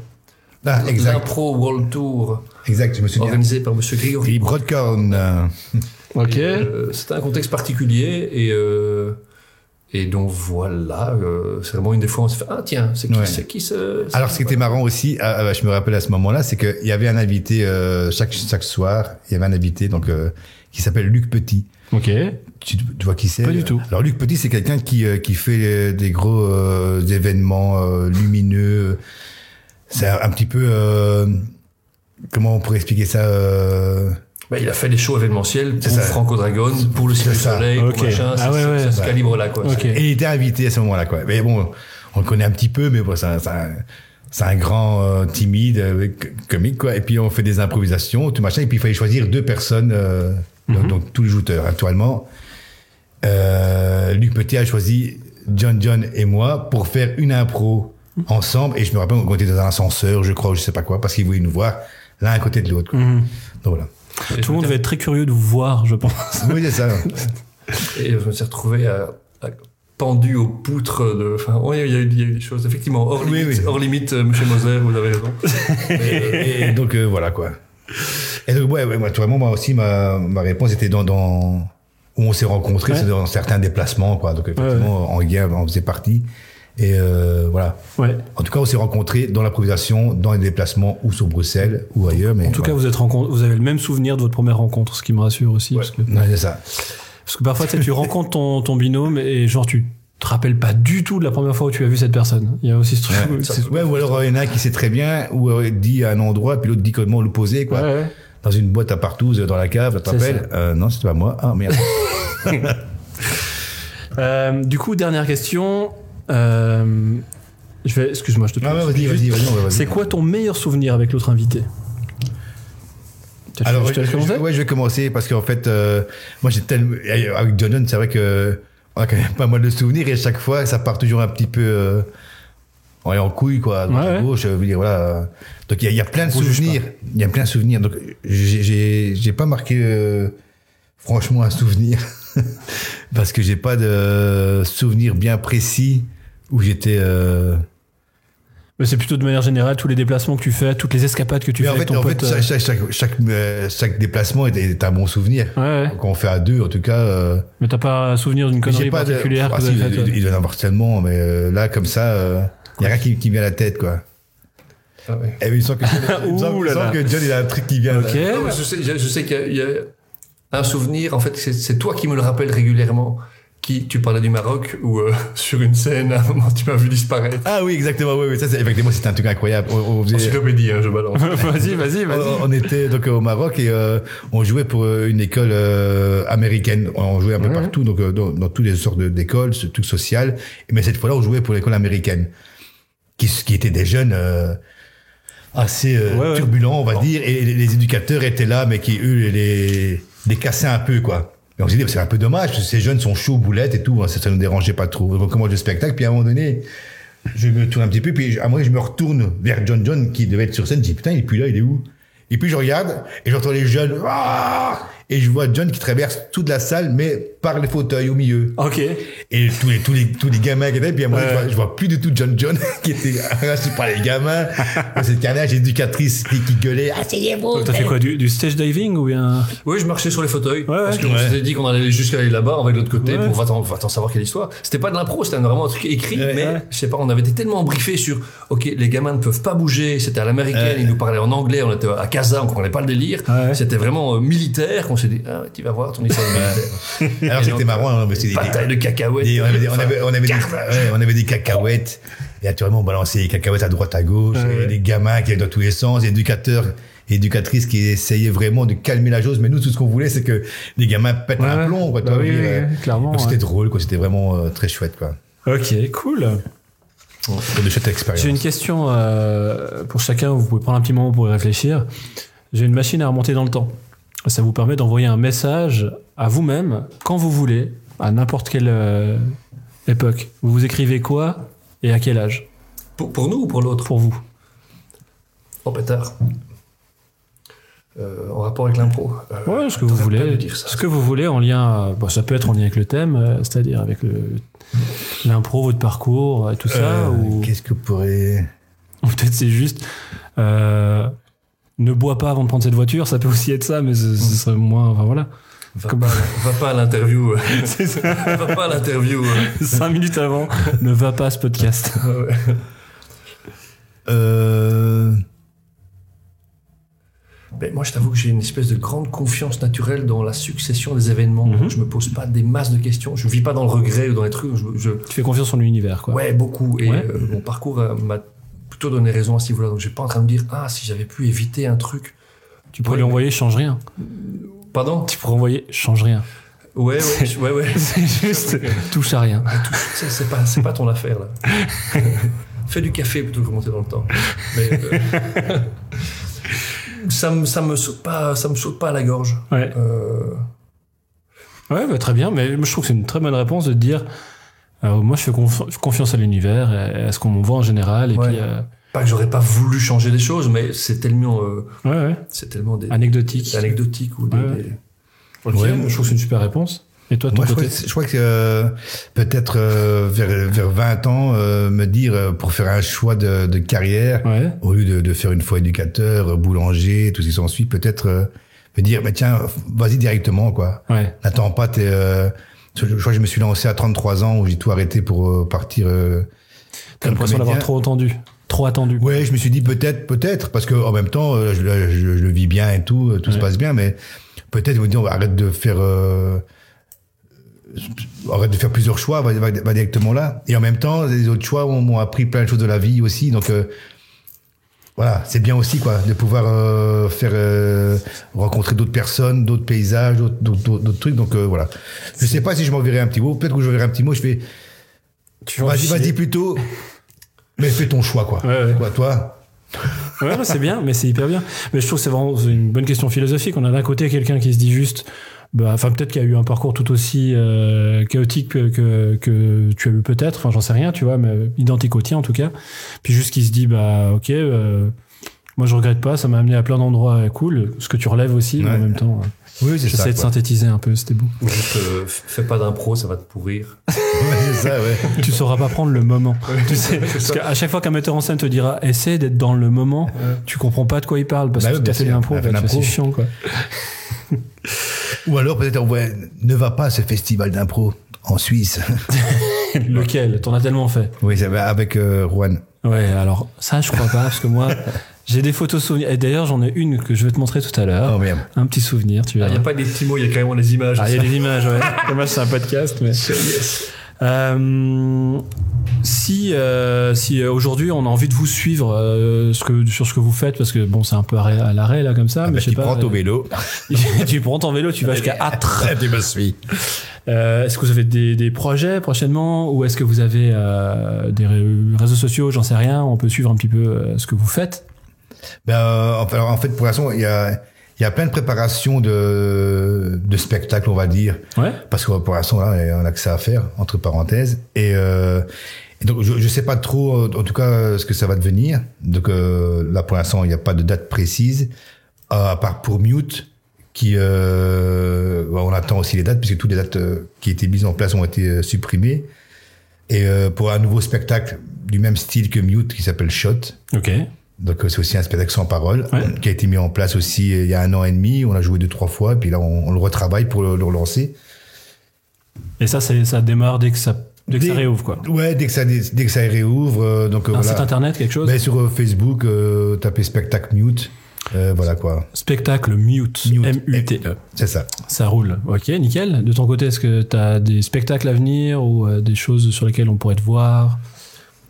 Ah, exact. L'impro World Tour, Exact, je me souviens. organisé par Monsieur Grégory. Et Broadcorn. euh, [LAUGHS] Ok. Et, euh, c'était un contexte particulier et euh, et donc voilà, euh, c'est vraiment une des fois on s'est fait ah tiens c'est qui Ouais. c'est qui ce Alors, ce qui était marrant aussi, ah, ah, je me rappelle à ce moment-là, c'est qu'il y avait un invité euh, chaque chaque soir. Il y avait un invité donc euh, qui s'appelle Luc Petit. Ok. Tu, tu vois qui c'est? Pas du tout. Alors Luc Petit, c'est quelqu'un qui euh, qui fait des gros euh, événements euh, lumineux. C'est un, un petit peu euh, comment on pourrait expliquer ça euh, Bah, il a fait des shows événementiels C'est pour ça. Franco Dragon, pour le Cirque ça. Soleil, Ok. pour machin, Ah c'est- ouais, c'est- ouais. c'est à ce Ouais. calibre-là quoi. Et il était invité à ce moment-là, quoi. Mais bon, on le connaît un petit peu, mais bon, c'est un, c'est grand euh, timide, euh, comique, quoi. Et puis on fait des improvisations, tout machin. Et puis il fallait choisir deux personnes, euh, donc, donc tous les jouteurs. Actuellement, euh, Luc Petit a choisi John John et moi pour faire une impro ensemble. Et je me rappelle qu'on était dans un ascenseur, je crois, ou je sais pas quoi, parce qu'il voulait nous voir l'un à côté de l'autre. Mhm. Donc voilà. Et Tout le monde je va me être très curieux de vous voir, je pense. Oui, c'est ça. Et je me suis retrouvé à, à- pendu aux poutres de. Enfin, oui, il y, a eu- il y a eu des choses effectivement hors limite, oui. hors limite, euh, Monsieur Moser, vous avez raison. [LAUGHS] et, et donc euh, voilà quoi. Et donc ouais, ouais moi, naturellement, moi aussi ma, ma réponse était dans, dans où on s'est rencontrés, Ouais. c'est dans certains déplacements quoi. Donc effectivement en guerre on faisait partie et euh, voilà. Ouais. En tout cas on s'est rencontrés dans l'improvisation, dans les déplacements ou sur Bruxelles ou ailleurs. Mais En tout cas, vous êtes vous avez le même souvenir de votre première rencontre, ce qui me rassure aussi, parce que ouais, c'est ça. parce que parfois tu, rencontres ton, ton binôme et genre tu te rappelles pas du tout de la première fois où tu as vu cette personne. Il y a aussi ce truc. Ouais. où Ouais, ou alors il y en a un qui sait très bien ou dit à un endroit puis l'autre dit comment l'opposé quoi. Ouais, ouais. Dans une boîte à partouze dans la cave, tu te C'est rappelles euh, Non, c'était pas moi. Ah merde. [LAUGHS] [LAUGHS] Euh, du coup, dernière question. Euh, je vais, excuse-moi, je te. Ah, vas-y, vas-y, vas-y. C'est quoi ton meilleur souvenir avec l'autre invité? Alors, je je- je- ouais, je vais commencer parce qu'en fait, euh, moi, j'ai tellement avec John c'est vrai que on a quand même pas mal de souvenirs et à chaque fois, ça part toujours un petit peu euh, ouais, en couille, quoi, à droite, Ouais, à ouais. gauche. Je veux dire, voilà. euh. Donc il y, a- il y a plein de souvenirs. Il y a plein de souvenirs. Donc j'ai- j'ai j'ai pas marqué euh, franchement un souvenir [LAUGHS] parce que j'ai pas de souvenir bien précis où j'étais. euh, Mais c'est plutôt de manière générale tous les déplacements que tu fais, toutes les escapades que tu Mais fais en avec fait, ton en fait pote. chaque, chaque, chaque, chaque, euh, chaque déplacement est, est un bon souvenir. euh, Ouais, ouais. Quand on fait à deux, en tout cas. euh, Mais t'as pas un souvenir d'une connerie de- particulière Ah, que vous si, avez il, faite, ouais. il doit y en avoir tellement, mais euh, là, comme ça, il n'y a rien qui, qui me vient à la tête, quoi. Ah ouais. Et [LAUGHS] il semble que, John, il a un truc qui vient. Ok. là. Non, mais je sais, je, je sais qu'il y y, a un souvenir, en fait, c'est c'est toi qui me le rappelles régulièrement. Qui, tu parlais du Maroc, où euh, [LAUGHS] sur une scène, à un moment, tu m'as vu disparaître. Ah oui, exactement. Oui, oui, ça, c'est- effectivement, c'était un truc incroyable. On, on faisait- Encyclopédie, hein, je balance. [LAUGHS] vas-y, vas-y, vas-y. on, on était donc au Maroc et euh, on jouait pour euh, une école euh, américaine. On jouait un peu partout, donc euh, dans, dans toutes les sortes d'écoles, ce truc social. Mais cette fois-là, on jouait pour l'école américaine, qui, qui étaient des jeunes euh, assez euh, Ouais, ouais. turbulents, on va dire. Et les, les éducateurs étaient là, mais qui eux les les cassaient un peu, quoi. Et on s'est dit, c'est un peu dommage, ces jeunes sont chauds boulettes et tout, hein, ça, ça nous dérangeait pas trop. Donc on commence le spectacle, puis à un moment donné, je me tourne un petit peu, puis à donné, je me retourne vers John John qui devait être sur scène, je dis putain, il est plus là, il est où? Et puis je regarde, et j'entends les jeunes, Ah et je vois John qui traverse toute la salle, mais par les fauteuils au milieu. Ok. Et tous les, tous les, tous les gamins qui étaient, puis à Ouais. je, vois, je vois plus du tout John John [LAUGHS] qui était arraché par les gamins. Cette carnage éducatrice qui, qui gueulait, asseyez-vous. Donc t'as fait quoi du, du stage diving ou bien? Oui, je marchais sur les fauteuils. ouais. parce qu'on Ouais. s'était dit qu'on allait jusqu'à aller là-bas, on va de l'autre côté, Ouais. pour va t'en, va t'en savoir quelle histoire. C'était pas de l'impro, c'était vraiment un truc écrit, Ouais. mais Ouais. je sais pas, on avait été tellement briefés sur, ok, les gamins ne peuvent pas bouger, c'était à l'américaine, Ouais. ils nous parlaient en anglais, on était à Casa, on comprenait pas le délire. Ouais. C'était vraiment euh, militaire, qu'on s'est dit, ah, tu vas voir ton histoire militaire. [LAUGHS] Alors c'était marrant, hein, mais c'était des- Bataille de cacahuètes. des- on avait, des- on avait, on avait des, ouais, on avait des cacahuètes. Et naturellement, on balançait les cacahuètes à droite, à gauche. Ouais, et ouais. des gamins qui allaient dans tous les sens, des éducateurs, et éducatrices qui essayaient vraiment de calmer la chose. Mais nous, tout ce qu'on voulait, c'est que les gamins pètent Ouais, un plomb, quoi. Bah oui, oui, clairement, Donc, C'était ouais. drôle, quoi. C'était vraiment euh, très chouette, quoi. Ok, cool. Expérience. J'ai une question euh, pour chacun. Vous pouvez prendre un petit moment pour y réfléchir. J'ai une machine à remonter dans le temps. Ça vous permet d'envoyer un message à vous-même quand vous voulez, à n'importe quelle euh, époque. Vous vous écrivez quoi et à quel âge? Pour, pour nous ou pour l'autre? Pour vous Oh pétard. euh, en rapport avec l'impro. Euh, Ouais, ce que vous voulez. dire ça. Ce que vous voulez en lien, bon, ça peut être en lien avec le thème, euh, c'est-à-dire avec l'impro, votre parcours, et tout ça, ou, Qu'est-ce que pourrait... [LAUGHS] ou peut-être c'est juste euh, ne bois pas avant de prendre cette voiture, ça peut aussi être ça, mais ce, ce serait moins, enfin voilà. Va, Comme- pas, [LAUGHS] va pas à l'interview. [LAUGHS] [LAUGHS] va pas à l'interview. Cinq minutes avant, ne va pas à ce podcast. Euh... Ben, moi, je t'avoue que j'ai une espèce de grande confiance naturelle dans la succession des événements. Mhm. Je me pose pas des masses de questions. Je vis pas dans le regret ou dans les trucs. Je, je- Tu fais confiance en l'univers, quoi. ouais, beaucoup. Et Ouais. euh, mon parcours euh, m'a plutôt donné raison à ce niveau-là. Donc, j'ai pas en train de me dire, ah, si j'avais pu éviter un truc. Tu pourrais Ouais, lui envoyer change rien. Pardon? Tu pourrais envoyer change rien. Ouais, ouais, je- ouais, ouais. [LAUGHS] C'est juste touche à rien. Ah, c'est pas, c'est pas ton affaire, là. [LAUGHS] Fais du café plutôt que remonter dans le temps. Mais, euh, ça, me, ça me saute pas, ça me saute pas à la gorge. Ouais. Euh, Ouais, bah, très bien. Mais je trouve que c'est une très bonne réponse de te dire, euh, moi, je fais conf- confiance à l'univers, et à ce qu'on m'en voit en général, et Ouais. puis, euh, pas que j'aurais pas voulu changer des choses, mais c'est tellement, euh, ouais, ouais, c'est tellement des, anecdotique. anecdotique ou des, Ouais, ouais. des- Ok, Ouais. je trouve que c'est une super réponse. Et toi, de ton Moi, je crois, côté que, je crois que euh, peut-être euh, vers, vers 20 ans, euh, me dire, euh, pour faire un choix de, de carrière, Ouais. au lieu de, de faire une fois éducateur, boulanger, tout ce qui s'ensuit, peut-être euh, me dire, mais tiens, vas-y directement, quoi. Ouais. N'attends pas, t'es... Je je crois que je me suis lancé à 33 ans, où j'ai tout arrêté pour euh, partir... Euh, T'as l'impression d'avoir trop entendu. Trop attendu. Ouais, je me suis dit peut-être, peut-être, parce que en même temps, euh, je, le- je- je le vis bien et tout, euh, tout se passe bien, mais peut-être vous dire arrête de faire, euh, arrête de faire plusieurs choix, va, va- va directement là. Et en même temps, les autres choix m'ont appris plein de choses de la vie aussi, donc euh, voilà, c'est bien aussi quoi, de pouvoir euh, faire euh, rencontrer d'autres personnes, d'autres paysages, d'autres, trucs. Donc euh, voilà, je sais pas si je m'enverrai un petit mot, peut-être que je verrai un petit mot, je fais, Tu vas-y, vas-y plutôt, mais fais ton choix quoi. Ouais, ouais. Quoi, toi? Ouais, c'est bien, mais c'est hyper bien. Mais je trouve que c'est vraiment une bonne question philosophique. On a d'un côté quelqu'un qui se dit juste, bah, enfin peut-être qu'il y a eu un parcours tout aussi euh, chaotique que, que, que tu as eu peut-être, enfin j'en sais rien, tu vois, mais identique au tien en tout cas. Puis juste qui se dit, bah ok, euh, moi je regrette pas, ça m'a amené à plein d'endroits cool, ce que tu relèves aussi, mais en Ouais. même temps. euh, Oui, c'est ça. J'essaie de quoi. synthétiser un peu, c'était beau. ou juste, euh, fais pas d'impro, ça va te pourrir. [LAUGHS] Ouais, c'est ça, ouais. tu sauras pas prendre le moment. tu sais, parce qu'à chaque fois qu'un metteur en scène te dira essaie d'être dans le moment, tu comprends pas de quoi il parle parce Bah que oui, tu as fait de l'impro, bah, c'est chiant quoi. [LAUGHS] Ou alors peut-être on voit, ne va pas à ce festival d'impro en Suisse. [LAUGHS] Lequel? T'en as tellement fait. oui, ça va avec euh, Juan. Ouais, alors ça je crois pas parce que moi [LAUGHS] j'ai des photos souvenirs et d'ailleurs j'en ai une que je vais te montrer tout à l'heure. Oh merde. Un petit souvenir, tu Il verras. n'y a pas des petits mots, il y a carrément des images. Ah, il y a des images, ouais. [LAUGHS] Dommage, c'est un podcast, mais. Euh, si si, si euh, aujourd'hui on a envie de vous suivre euh, ce que, sur ce que vous faites, parce que bon, c'est un peu à l'arrêt là comme ça, Ah, mais bah, je sais tu pas. prends ton euh, vélo. [LAUGHS] tu prends ton vélo, tu vas jusqu'à Âtre. tu me suis. Euh, est-ce que vous avez des, des projets prochainement ou est-ce que vous avez euh, des ré- réseaux sociaux, j'en sais rien, on peut suivre un petit peu euh, ce que vous faites? Ben, euh, en fait, pour l'instant, il y a, il y a plein de préparations de, de spectacles, on va dire. Ouais. Parce que pour l'instant, là, on a que ça à faire, entre parenthèses. Et, euh, et donc, je, je sais pas trop, en tout cas, ce que ça va devenir. Donc, euh, là, pour l'instant, il n'y a pas de date précise, à part pour Mute, qui, euh, on attend aussi les dates, puisque toutes les dates euh, qui étaient mises en place ont été euh, supprimées. Et euh, pour un nouveau spectacle du même style que Mute, qui s'appelle Shot. Ok. Donc euh, c'est aussi un spectacle sans parole Ouais. qui a été mis en place aussi euh, il y a un an et demi. On a joué deux trois fois, puis là on, on le retravaille pour le, le relancer. Et ça, ça démarre dès que ça, dès que ça Dès- réouvre, quoi. Ouais, dès que ça dès que ça réouvre, euh, donc euh, Un voilà. site internet, quelque chose Ben, sur euh, Facebook, euh, tapez spectacle mute, euh, voilà quoi. Spectacle Mute. Mute. C'est ça. Ça roule. Ok, nickel. De ton côté, est-ce que tu as des spectacles à venir ou euh, des choses sur lesquelles on pourrait te voir?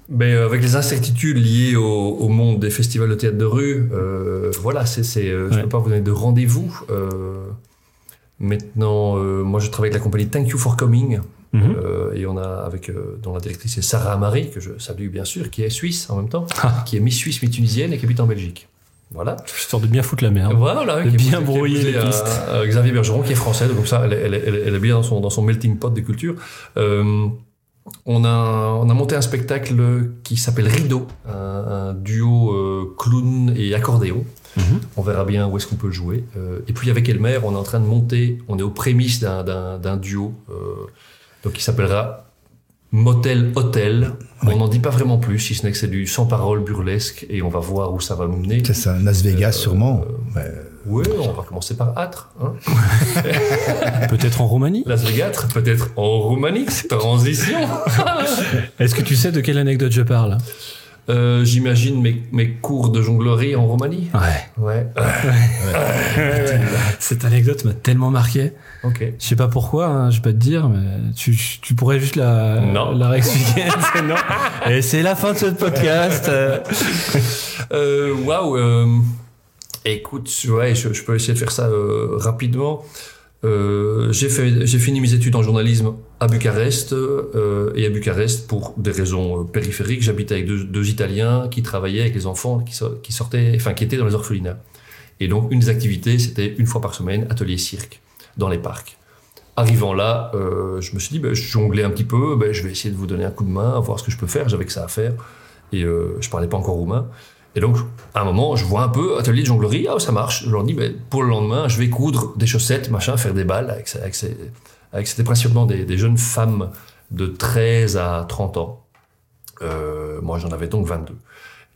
Ben, euh, avec les incertitudes liées au, au monde des festivals de théâtre de rue, euh, voilà, c'est, c'est, euh, je Ouais. peux pas vous donner de rendez-vous. Euh, maintenant, euh, moi, je travaille avec la compagnie Thank You for Coming. Mhm. Euh, et on a avec euh, dont la directrice est Sarah Amari que je salue bien sûr qui est suisse en même temps Ah. qui est mi suisse mi tunisienne et qui habite en Belgique voilà Histoire de bien foutre la merde. voilà De qui bien brouiller les pistes. à Xavier Bergeron qui est français donc comme ça elle, est- elle, elle, est- elle est bien dans son dans son melting pot des cultures Euh, on, a, on a monté un spectacle qui s'appelle Rideau, un, un duo euh, clown et accordéon. Mhm. On verra bien où est-ce qu'on peut le jouer. Euh, et puis avec Elmer, on est en train de monter, on est aux prémices d'un- duo, euh, donc qui s'appellera Motel Hotel. On n'en dit pas vraiment plus, si ce n'est que c'est du sans parole burlesque, et on va voir où ça va nous mener. C'est ça, Las Vegas sûrement. Ouais. Oui, on va commencer par Âtre. Hein. [LAUGHS] Peut-être en Roumanie Las Vegas, peut-être en Roumanie. Transition. [LAUGHS] Est-ce que tu sais de quelle anecdote je parle? Euh, J'imagine mes, mes cours de jonglerie en Roumanie. Ouais. Ouais. Cette anecdote m'a tellement marqué. ok. Je sais pas pourquoi, hein, je vais pas te dire, mais tu, tu pourrais juste la, Non. la réexpliquer. [LAUGHS] Non. Et c'est la fin de ce podcast. euh. Waouh. euh, écoute, ouais, je, peux essayer de faire ça euh, rapidement. Euh, j'ai fini mes études en journalisme à Bucarest euh, et à Bucarest pour des raisons périphériques. J'habitais avec deux, Italiens qui travaillaient avec les enfants qui, so- qui sortaient, enfin qui étaient dans les orphelinats. Et donc une des activités, c'était une fois par semaine atelier cirque dans les parcs. Arrivant là, je me suis dit, ben, je jonglais un petit peu, ben, je vais essayer de vous donner un coup de main, voir ce que je peux faire. J'avais que ça à faire et je parlais pas encore roumain. Et donc, à un moment, je vois un peu atelier de jonglerie, ah ça marche. Je leur dis, ben, pour le lendemain, je vais coudre des chaussettes, machin, faire des balles avec, avec, avec c'était principalement des, jeunes femmes de 13 à 30 ans. Euh, moi, j'en avais donc 22.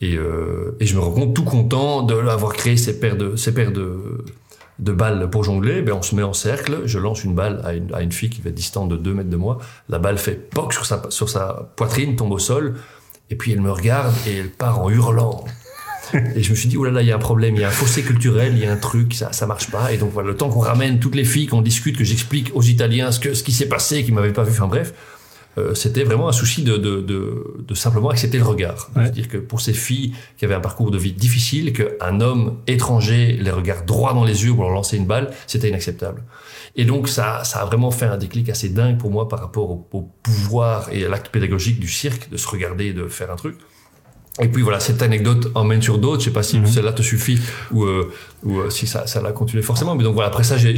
Et, euh, et je me rends compte tout content de l'avoir créé ces paires de, ces paires de, de balles pour jongler. Ben, on se met en cercle, je lance une balle à une, à une fille qui va être distante de 2 mètres de moi. La balle fait poc sur sa, sur sa poitrine, tombe au sol. Et puis elle me regarde et elle part en hurlant. Et je me suis dit, oh là là, il y a un problème, il y a un fossé culturel, il y a un truc, ça, ça marche pas. Et donc voilà, le temps qu'on ramène toutes les filles, qu'on discute, que j'explique aux Italiens ce que, ce qui s'est passé, qui m'avaient pas vu, enfin bref, euh, c'était vraiment un souci de, de, de, de simplement accepter le regard. Ouais. C'est-à-dire que pour ces filles qui avaient un parcours de vie difficile, qu'un homme étranger les regarde droit dans les yeux pour leur lancer une balle, c'était inacceptable. Et donc ça, ça a vraiment fait un déclic assez dingue pour moi par rapport au, au pouvoir et à l'acte pédagogique du cirque, de se regarder et de faire un truc. Et puis voilà, cette anecdote emmène sur d'autres. Je sais pas si Mhm. celle-là te suffit ou, euh, ou euh, si ça, ça l'a continué forcément. Mais donc voilà, après ça, j'ai-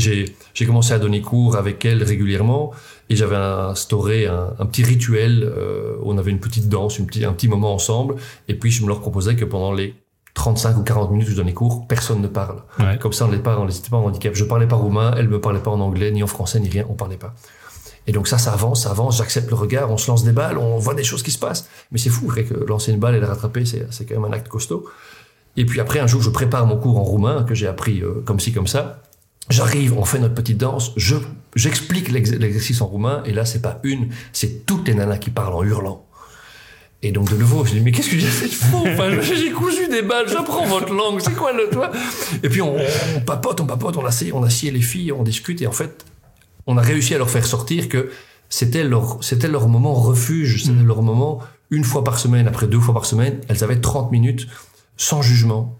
commencé à donner cours avec elle régulièrement et j'avais instauré un, un petit rituel. euh, on avait une petite danse, une petit, un petit moment ensemble. Et puis je me leur proposais que pendant les 35 ou 40 minutes où je donnais cours, personne ne parle. Ouais. Comme ça, on n'était pas, on pas en handicap. Je parlais pas roumain, elle me parlait pas en anglais, ni en français, ni rien. On parlait pas. Et donc ça, ça avance, ça avance. J'accepte le regard, on se lance des balles, on voit des choses qui se passent. Mais c'est fou, vrai que lancer une balle et la rattraper, c'est quand même un acte costaud. Et puis après, un jour, je prépare mon cours en roumain que j'ai appris euh, comme ci, comme ça. J'arrive, on fait notre petite danse, je j'explique l'ex- l'exercice en roumain, et là, c'est pas une, c'est toutes les nanas qui parlent en hurlant. Et donc de nouveau, je dis mais qu'est-ce que j'ai fait de faux j'ai cousu des balles, j'apprends votre langue, c'est quoi le toi? Et puis on, on papote, on papote, on assied, on assied les filles, on discute et en fait, on a réussi à leur faire sortir que c'était leur c'était leur moment refuge, c'était leur moment une fois par semaine, après deux fois par semaine, elles avaient 30 minutes sans jugement.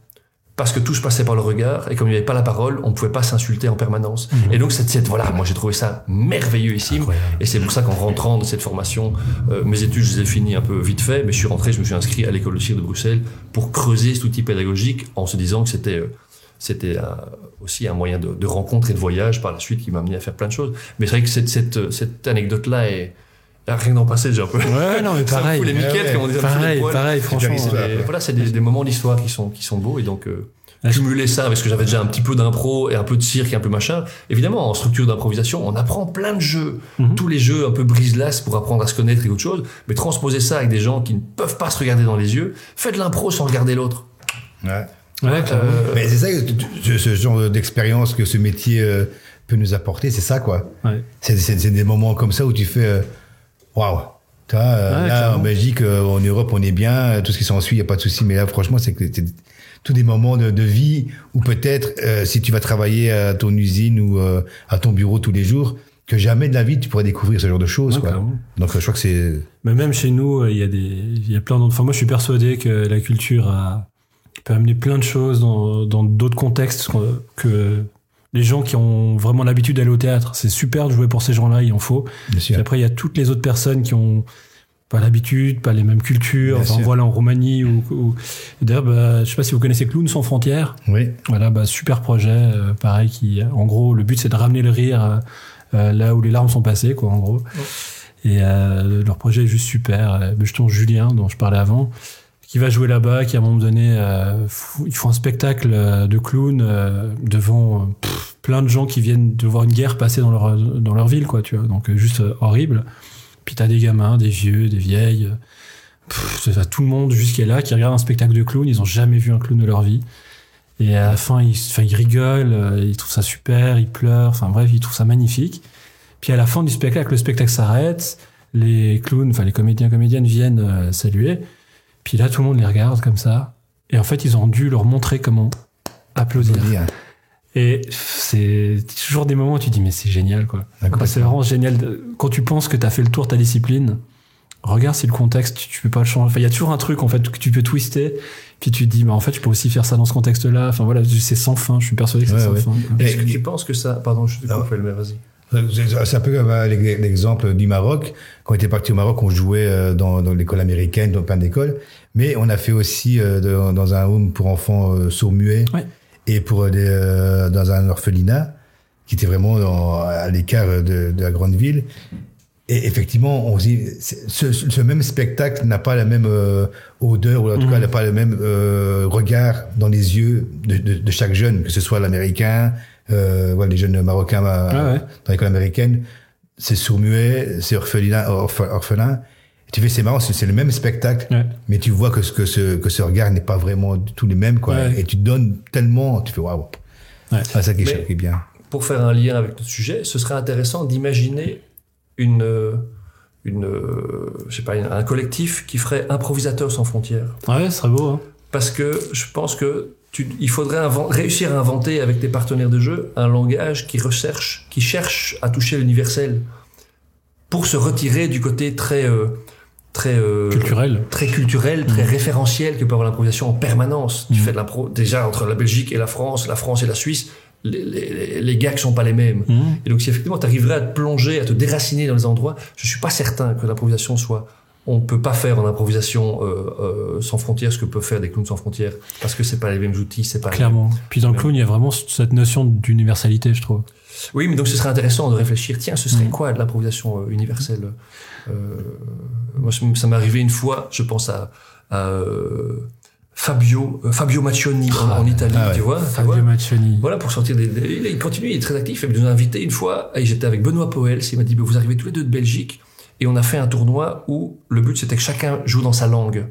Parce que tout se passait par le regard, et comme il n'y avait pas la parole, on ne pouvait pas s'insulter en permanence. Et donc, cette, cette, voilà, moi j'ai trouvé ça merveilleux ici. Incroyable. Et c'est pour ça qu'en rentrant de cette formation, euh, mes études, je les ai finies un peu vite fait, mais je suis rentré, je me suis inscrit à l'école de cirque de Bruxelles pour creuser cet outil pédagogique en se disant que c'était euh, c'était aussi un moyen de, de rencontre et de voyage par la suite qui m'a amené à faire plein de choses. Mais c'est vrai que cette, cette, cette anecdote-là est rien d'en passer déjà un peu. Ouais, non, mais [LAUGHS] pareil. fout les miquettes, Ouais, comme on disait, Pareil, pareil, franchement. Et voilà, c'est des, des moments d'histoire qui sont, qui sont beaux et donc euh, Ouais. cumuler ça avec ce que j'avais déjà un petit peu d'impro et un peu de cirque et un peu machin. Évidemment, en structure d'improvisation, on apprend plein de jeux, Mhm. tous les jeux un peu brise-glace pour apprendre à se connaître et autre chose. Mais transposer ça avec des gens qui ne peuvent pas se regarder dans les yeux, faites de l'impro sans regarder l'autre. Ouais. Ouais. Euh, Mais c'est ça, tu- ce genre d'expérience que ce métier euh, peut nous apporter, c'est ça, quoi. Ouais. C'est c'est- c'est des moments comme ça où tu fais euh, waouh. Euh, Ouais, là, clairement. en Belgique, euh, en Europe, on est bien, tout ce qui s'ensuit, il n'y a pas de souci. Mais là, franchement, c'est que c'est tous des moments de, de vie où peut-être, euh, si tu vas travailler à ton usine ou euh, à ton bureau tous les jours, que jamais de la vie tu pourrais découvrir ce genre de choses. Ouais, quoi. Donc, je crois que c'est. Mais même chez nous, euh, il y a des, il y a plein d'autres. Enfin, moi, je suis persuadé que la culture a, peut amener plein de choses dans, dans d'autres contextes que les gens qui ont vraiment l'habitude d'aller au théâtre. C'est super de jouer pour ces gens-là, il en faut. Bien sûr. Puis après, il y a toutes les autres personnes qui ont pas l'habitude, pas les mêmes cultures. Bien enfin, sûr. voilà, en Roumanie ou, ou- d'ailleurs, bah, je sais pas si vous connaissez Clowns sans frontières. Oui. Voilà, bah, super projet, euh, pareil, qui, en gros, le but c'est de ramener le rire euh, euh, là où les larmes sont passées, quoi, en gros. Et euh, leur projet est juste super. Justement, Julien, dont je parlais avant, qui va jouer là-bas, qui à un moment donné, euh, ils font un spectacle euh, de clown euh, devant euh, plein de gens qui viennent de voir une guerre passer dans leur, dans leur ville, quoi, tu vois. Donc euh, juste horrible. Puis t'as des gamins, des vieux, des vieilles. pff, ça, tout le monde jusqu'à là qui regarde un spectacle de clown. Ils ont jamais vu un clown de leur vie. Et à la fin, ils, enfin, ils rigolent, ils trouvent ça super, ils pleurent. Enfin bref, ils trouvent ça magnifique. Puis à la fin du spectacle, le spectacle s'arrête. Les clowns, enfin les comédiens, comédiennes viennent saluer. Puis là, tout le monde les regarde comme ça. Et en fait, ils ont dû leur montrer comment applaudir. Et c'est toujours des moments où tu dis, mais c'est génial, quoi. C'est vraiment génial. de- Quand tu penses que tu as fait le tour de ta discipline, regarde si le contexte, tu, peux pas le changer. Enfin, il y a toujours un truc, en fait, que tu peux twister. Puis tu te dis, mais en fait, je peux aussi faire ça dans ce contexte-là. Enfin, voilà, c'est sans fin. Je suis persuadé que c'est Ouais, sans ouais. fin. Est-ce que tu penses que ça... Pardon, je te Ah. coupe, mais vas-y. C'est un peu comme euh, l'ex- l'exemple du Maroc. Quand on était parti au Maroc, on jouait euh, dans, dans l'école américaine, dans plein d'écoles. Mais on a fait aussi euh, dans un home pour enfants sourds-muets Ouais. et pour des, dans un orphelinat qui était vraiment dans- à l'écart de, de la grande ville. Et effectivement, on se dit, ce, ce même spectacle n'a pas la même odeur, ou en tout Mhm. cas, n'a pas le même euh, regard dans les yeux de, de, de chaque jeune, que ce soit l'américain, euh, voilà, les jeunes marocains euh, Ah ouais. dans l'école américaine, c'est sourd-muet, c'est orphelin, orphe- orphelin. Et tu fais, c'est marrant, c'est le même spectacle, Ouais. mais tu vois que ce, que ce, que ce regard n'est pas vraiment du tout les mêmes, quoi. Ouais. Et tu donnes tellement, tu fais, waouh. Ouais. Ah, ça qui est, bien. Pour faire un lien avec notre sujet, ce serait intéressant d'imaginer une, une, je sais pas, un collectif qui ferait improvisateurs sans frontières. Ouais, ce serait beau. Hein. Parce que je pense que tu, il faudrait réussir à inventer avec tes partenaires de jeu un langage qui recherche, qui cherche à toucher l'universel pour se retirer du côté très, euh, très euh, Culturel. très culturel, très référentiel que peut avoir l'improvisation en permanence. Tu Mhm. fais de l'impro déjà entre la Belgique et la France, la France et la Suisse, les, les, les gags sont pas les mêmes. Mhm. Et donc si effectivement tu arriverais à te plonger, à te déraciner dans les endroits, je suis pas certain que l'improvisation soit on peut pas faire en improvisation euh, euh, sans frontières ce que peuvent faire des clowns sans frontières parce que c'est pas les mêmes outils, c'est pas les Clairement. Puis dans le clown, il y a vraiment cette notion d'universalité, je trouve. Oui, mais donc ce serait intéressant de réfléchir. Tiens, ce serait Mhm. quoi de l'improvisation euh, universelle euh, Moi, ça m'est arrivé une fois. Je pense à, à, Fabio Fabio Maccioni en, en Italie, Ah ouais. tu vois. tu Fabio vois. Maccioni. Voilà, pour sortir des, des- il- Il continue, il est très actif. Il nous a invités une fois, et j'étais avec Benoît Poels, il m'a dit, vous arrivez tous les deux de Belgique, et on a fait un tournoi où le but c'était que chacun joue dans sa langue.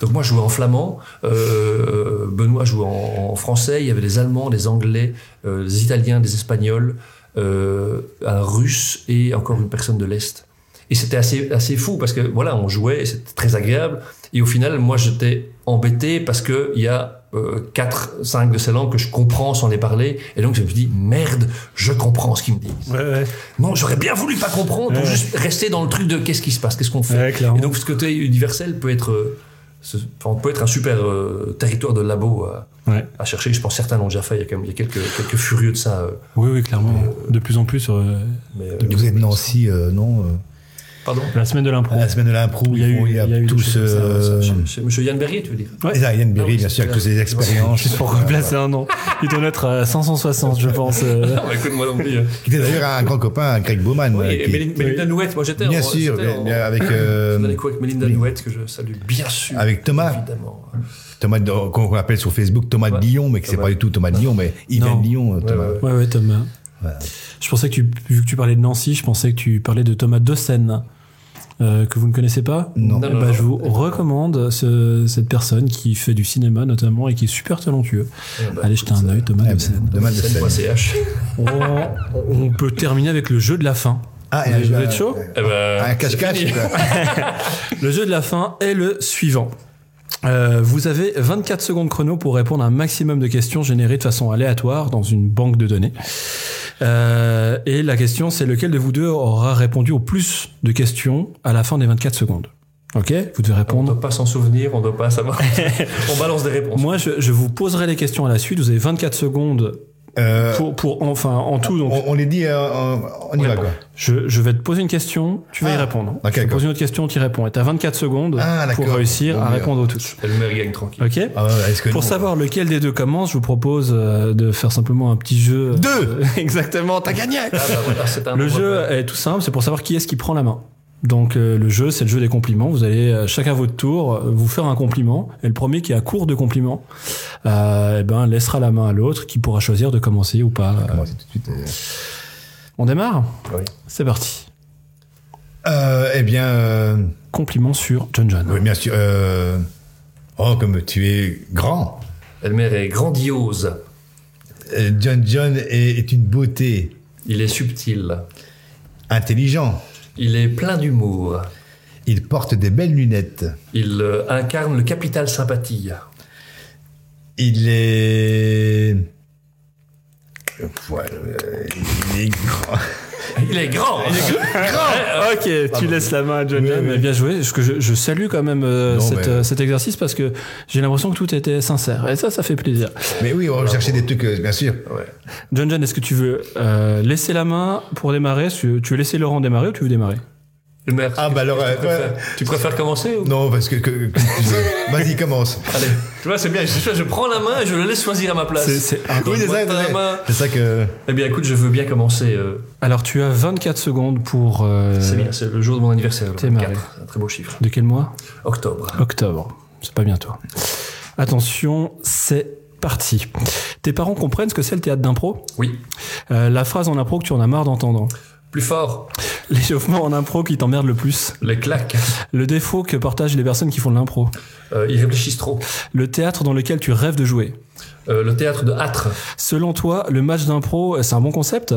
Donc moi je jouais en flamand, euh, Benoît jouait en, français, il y avait des Allemands, des Anglais, euh, des Italiens, des Espagnols, euh, un Russe et encore une personne de l'Est. Et c'était assez, assez fou parce que voilà, on jouait et c'était très agréable. Et au final, moi j'étais embêté parce que il y a euh, quatre, cinq de ces langues que je comprends sans les parler. Et donc je me suis dit, merde, je comprends ce qu'ils me disent. Ouais, ouais. Non, j'aurais bien voulu pas comprendre pour Ouais. juste rester dans le truc de qu'est-ce qui se passe, qu'est-ce qu'on fait. Et donc ce côté universel peut être, euh, ce- enfin, peut être un super euh, territoire de labo à, Ouais. à chercher. Je pense que certains l'ont déjà fait. Il y a quand même il y a quelques, quelques furieux de ça. euh, Oui, oui, clairement. De plus en plus. euh, mais, euh, Vous êtes de Nancy, euh, non euh, Pardon. la semaine de l'impro. La semaine de l'impro, Il y a eu- il y a, il y a eu des tous... euh, Monsieur Yann Berrier, tu veux dire Ouais. et ça, Yann Berry, Ah oui, bien sûr, avec toutes ses expériences. Juste pour replacer un nom. Il doit être à 560, je pense. euh. Non, mais écoute, moi non plus. euh. Qui était d'ailleurs un grand copain, Craig Bowman. Oui, et qui- Mélinda Mélinda Nouette, moi j'étais Bien en- sûr, avec, [COUGHS] euh, avec Mélinda oui. Nouette, que je salue bien sûr. Avec Thomas. Évidemment. Thomas, de- qu'on appelle sur Facebook Thomas Ouais. de Lyon, mais que c'est pas du tout Thomas de Lyon, mais il vient de Lyon, Ouais, Thomas. ouais, ouais. Thomas. Voilà. Je pensais que tu, vu que tu parlais de Nancy, je pensais que tu parlais de Thomas Dossen, euh, que vous ne connaissez pas. Non. Non, Eh non, ben, non. je vous recommande ce- cette personne qui fait du cinéma notamment et qui est super talentueux. Ouais, bah, Allez jeter un œil, Thomas Dossen. ben, Thomas de Seine. scène.ch. On, on peut terminer avec le jeu de la fin. Ah, Vous un- êtes chaud Eh ben, Un cache-cache. [LAUGHS] Le jeu de la fin est le suivant. Euh, vous avez 24 secondes chrono pour répondre à un maximum de questions générées de façon aléatoire dans une banque de données. Euh, et la question, c'est lequel de vous deux aura répondu au plus de questions à la fin des 24 secondes? Ok Vous devez On ne répondre. doit pas s'en souvenir, on ne doit pas savoir. [LAUGHS] on balance des réponses. Moi, je, je vous poserai les questions à la suite. Vous avez 24 secondes Euh, pour, pour enfin, en tout. Donc, on, on les dit, euh, on, on y va, quoi. je, je vais te poser une question, tu vas y Ah, répondre. ok, je vais te d'accord. poser une autre question, tu y réponds. Et tu as 24 secondes Ah, pour réussir Bon, à répondre aux tous. Et le maire gagne tranquille. Ok Ah, ouais, est-ce que Pour non savoir lequel des deux commence, je vous propose euh, de faire simplement un petit jeu. Deux [LAUGHS] Exactement, t'as gagné Ah bah voilà, c'est un Le jeu est tout simple, c'est pour savoir qui est-ce qui prend la main. Donc euh, le jeu, c'est le jeu des compliments. Vous allez euh, chacun à votre tour euh, vous faire un compliment, et le premier qui a court de compliments, euh, eh ben laissera la main à l'autre, qui pourra choisir de commencer ou pas. Euh, Commencer tout de suite. euh. On démarre Oui. C'est parti. Euh, eh bien, euh, Compliment sur John John. oui, bien sûr. euh, oh, comme tu es grand. Elmer est grandiose. Euh, John John est, est une beauté, Il est subtil. intelligent. Il est plein d'humour. Il porte des belles lunettes. Il euh, incarne le capital sympathie. Il est. Ouais, euh, [LAUGHS] il est grand. Il est grand. [LAUGHS] ok, tu laisses la main à John Oui, oui. Bien joué. Je, je, je salue quand même euh, Non, cette, mais- euh, cet exercice parce que j'ai l'impression que tout était sincère. Et ça, ça fait plaisir. Mais oui, on cherchait des trucs, euh, bien sûr. Ouais. John John, est-ce que tu veux euh, laisser la main pour démarrer? Tu veux laisser Laurent démarrer ou tu veux démarrer? Elmer, Ah, bah alors, tu, euh, préfères, ouais. tu préfères commencer ou... Non, parce que. que- que- [LAUGHS] Vas-y, commence. Allez. Tu vois, c'est bien. Je, je prends la main et je le laisse choisir à ma place. C'est- c'est Donc, Oui, c'est ça, c'est c'est que. Eh bien, écoute, je veux bien commencer. euh, Alors, tu as 24 secondes pour. euh, c'est bien, c'est le jour de mon anniversaire. le t'es 24. marré. Un très beau chiffre. De quel mois? Octobre. Octobre. C'est pas bientôt. Attention, c'est parti. Tes parents comprennent ce que c'est le théâtre d'impro? Oui. Euh, La phrase en impro que tu en as marre d'entendre? Plus fort. L'échauffement en impro qui t'emmerde le plus. Les claques. Le défaut que partagent les personnes qui font de l'impro. Euh, ils réfléchissent trop. Le théâtre dans lequel tu rêves de jouer. Euh, le théâtre de Âtre. Selon toi, le match d'impro, c'est un bon concept?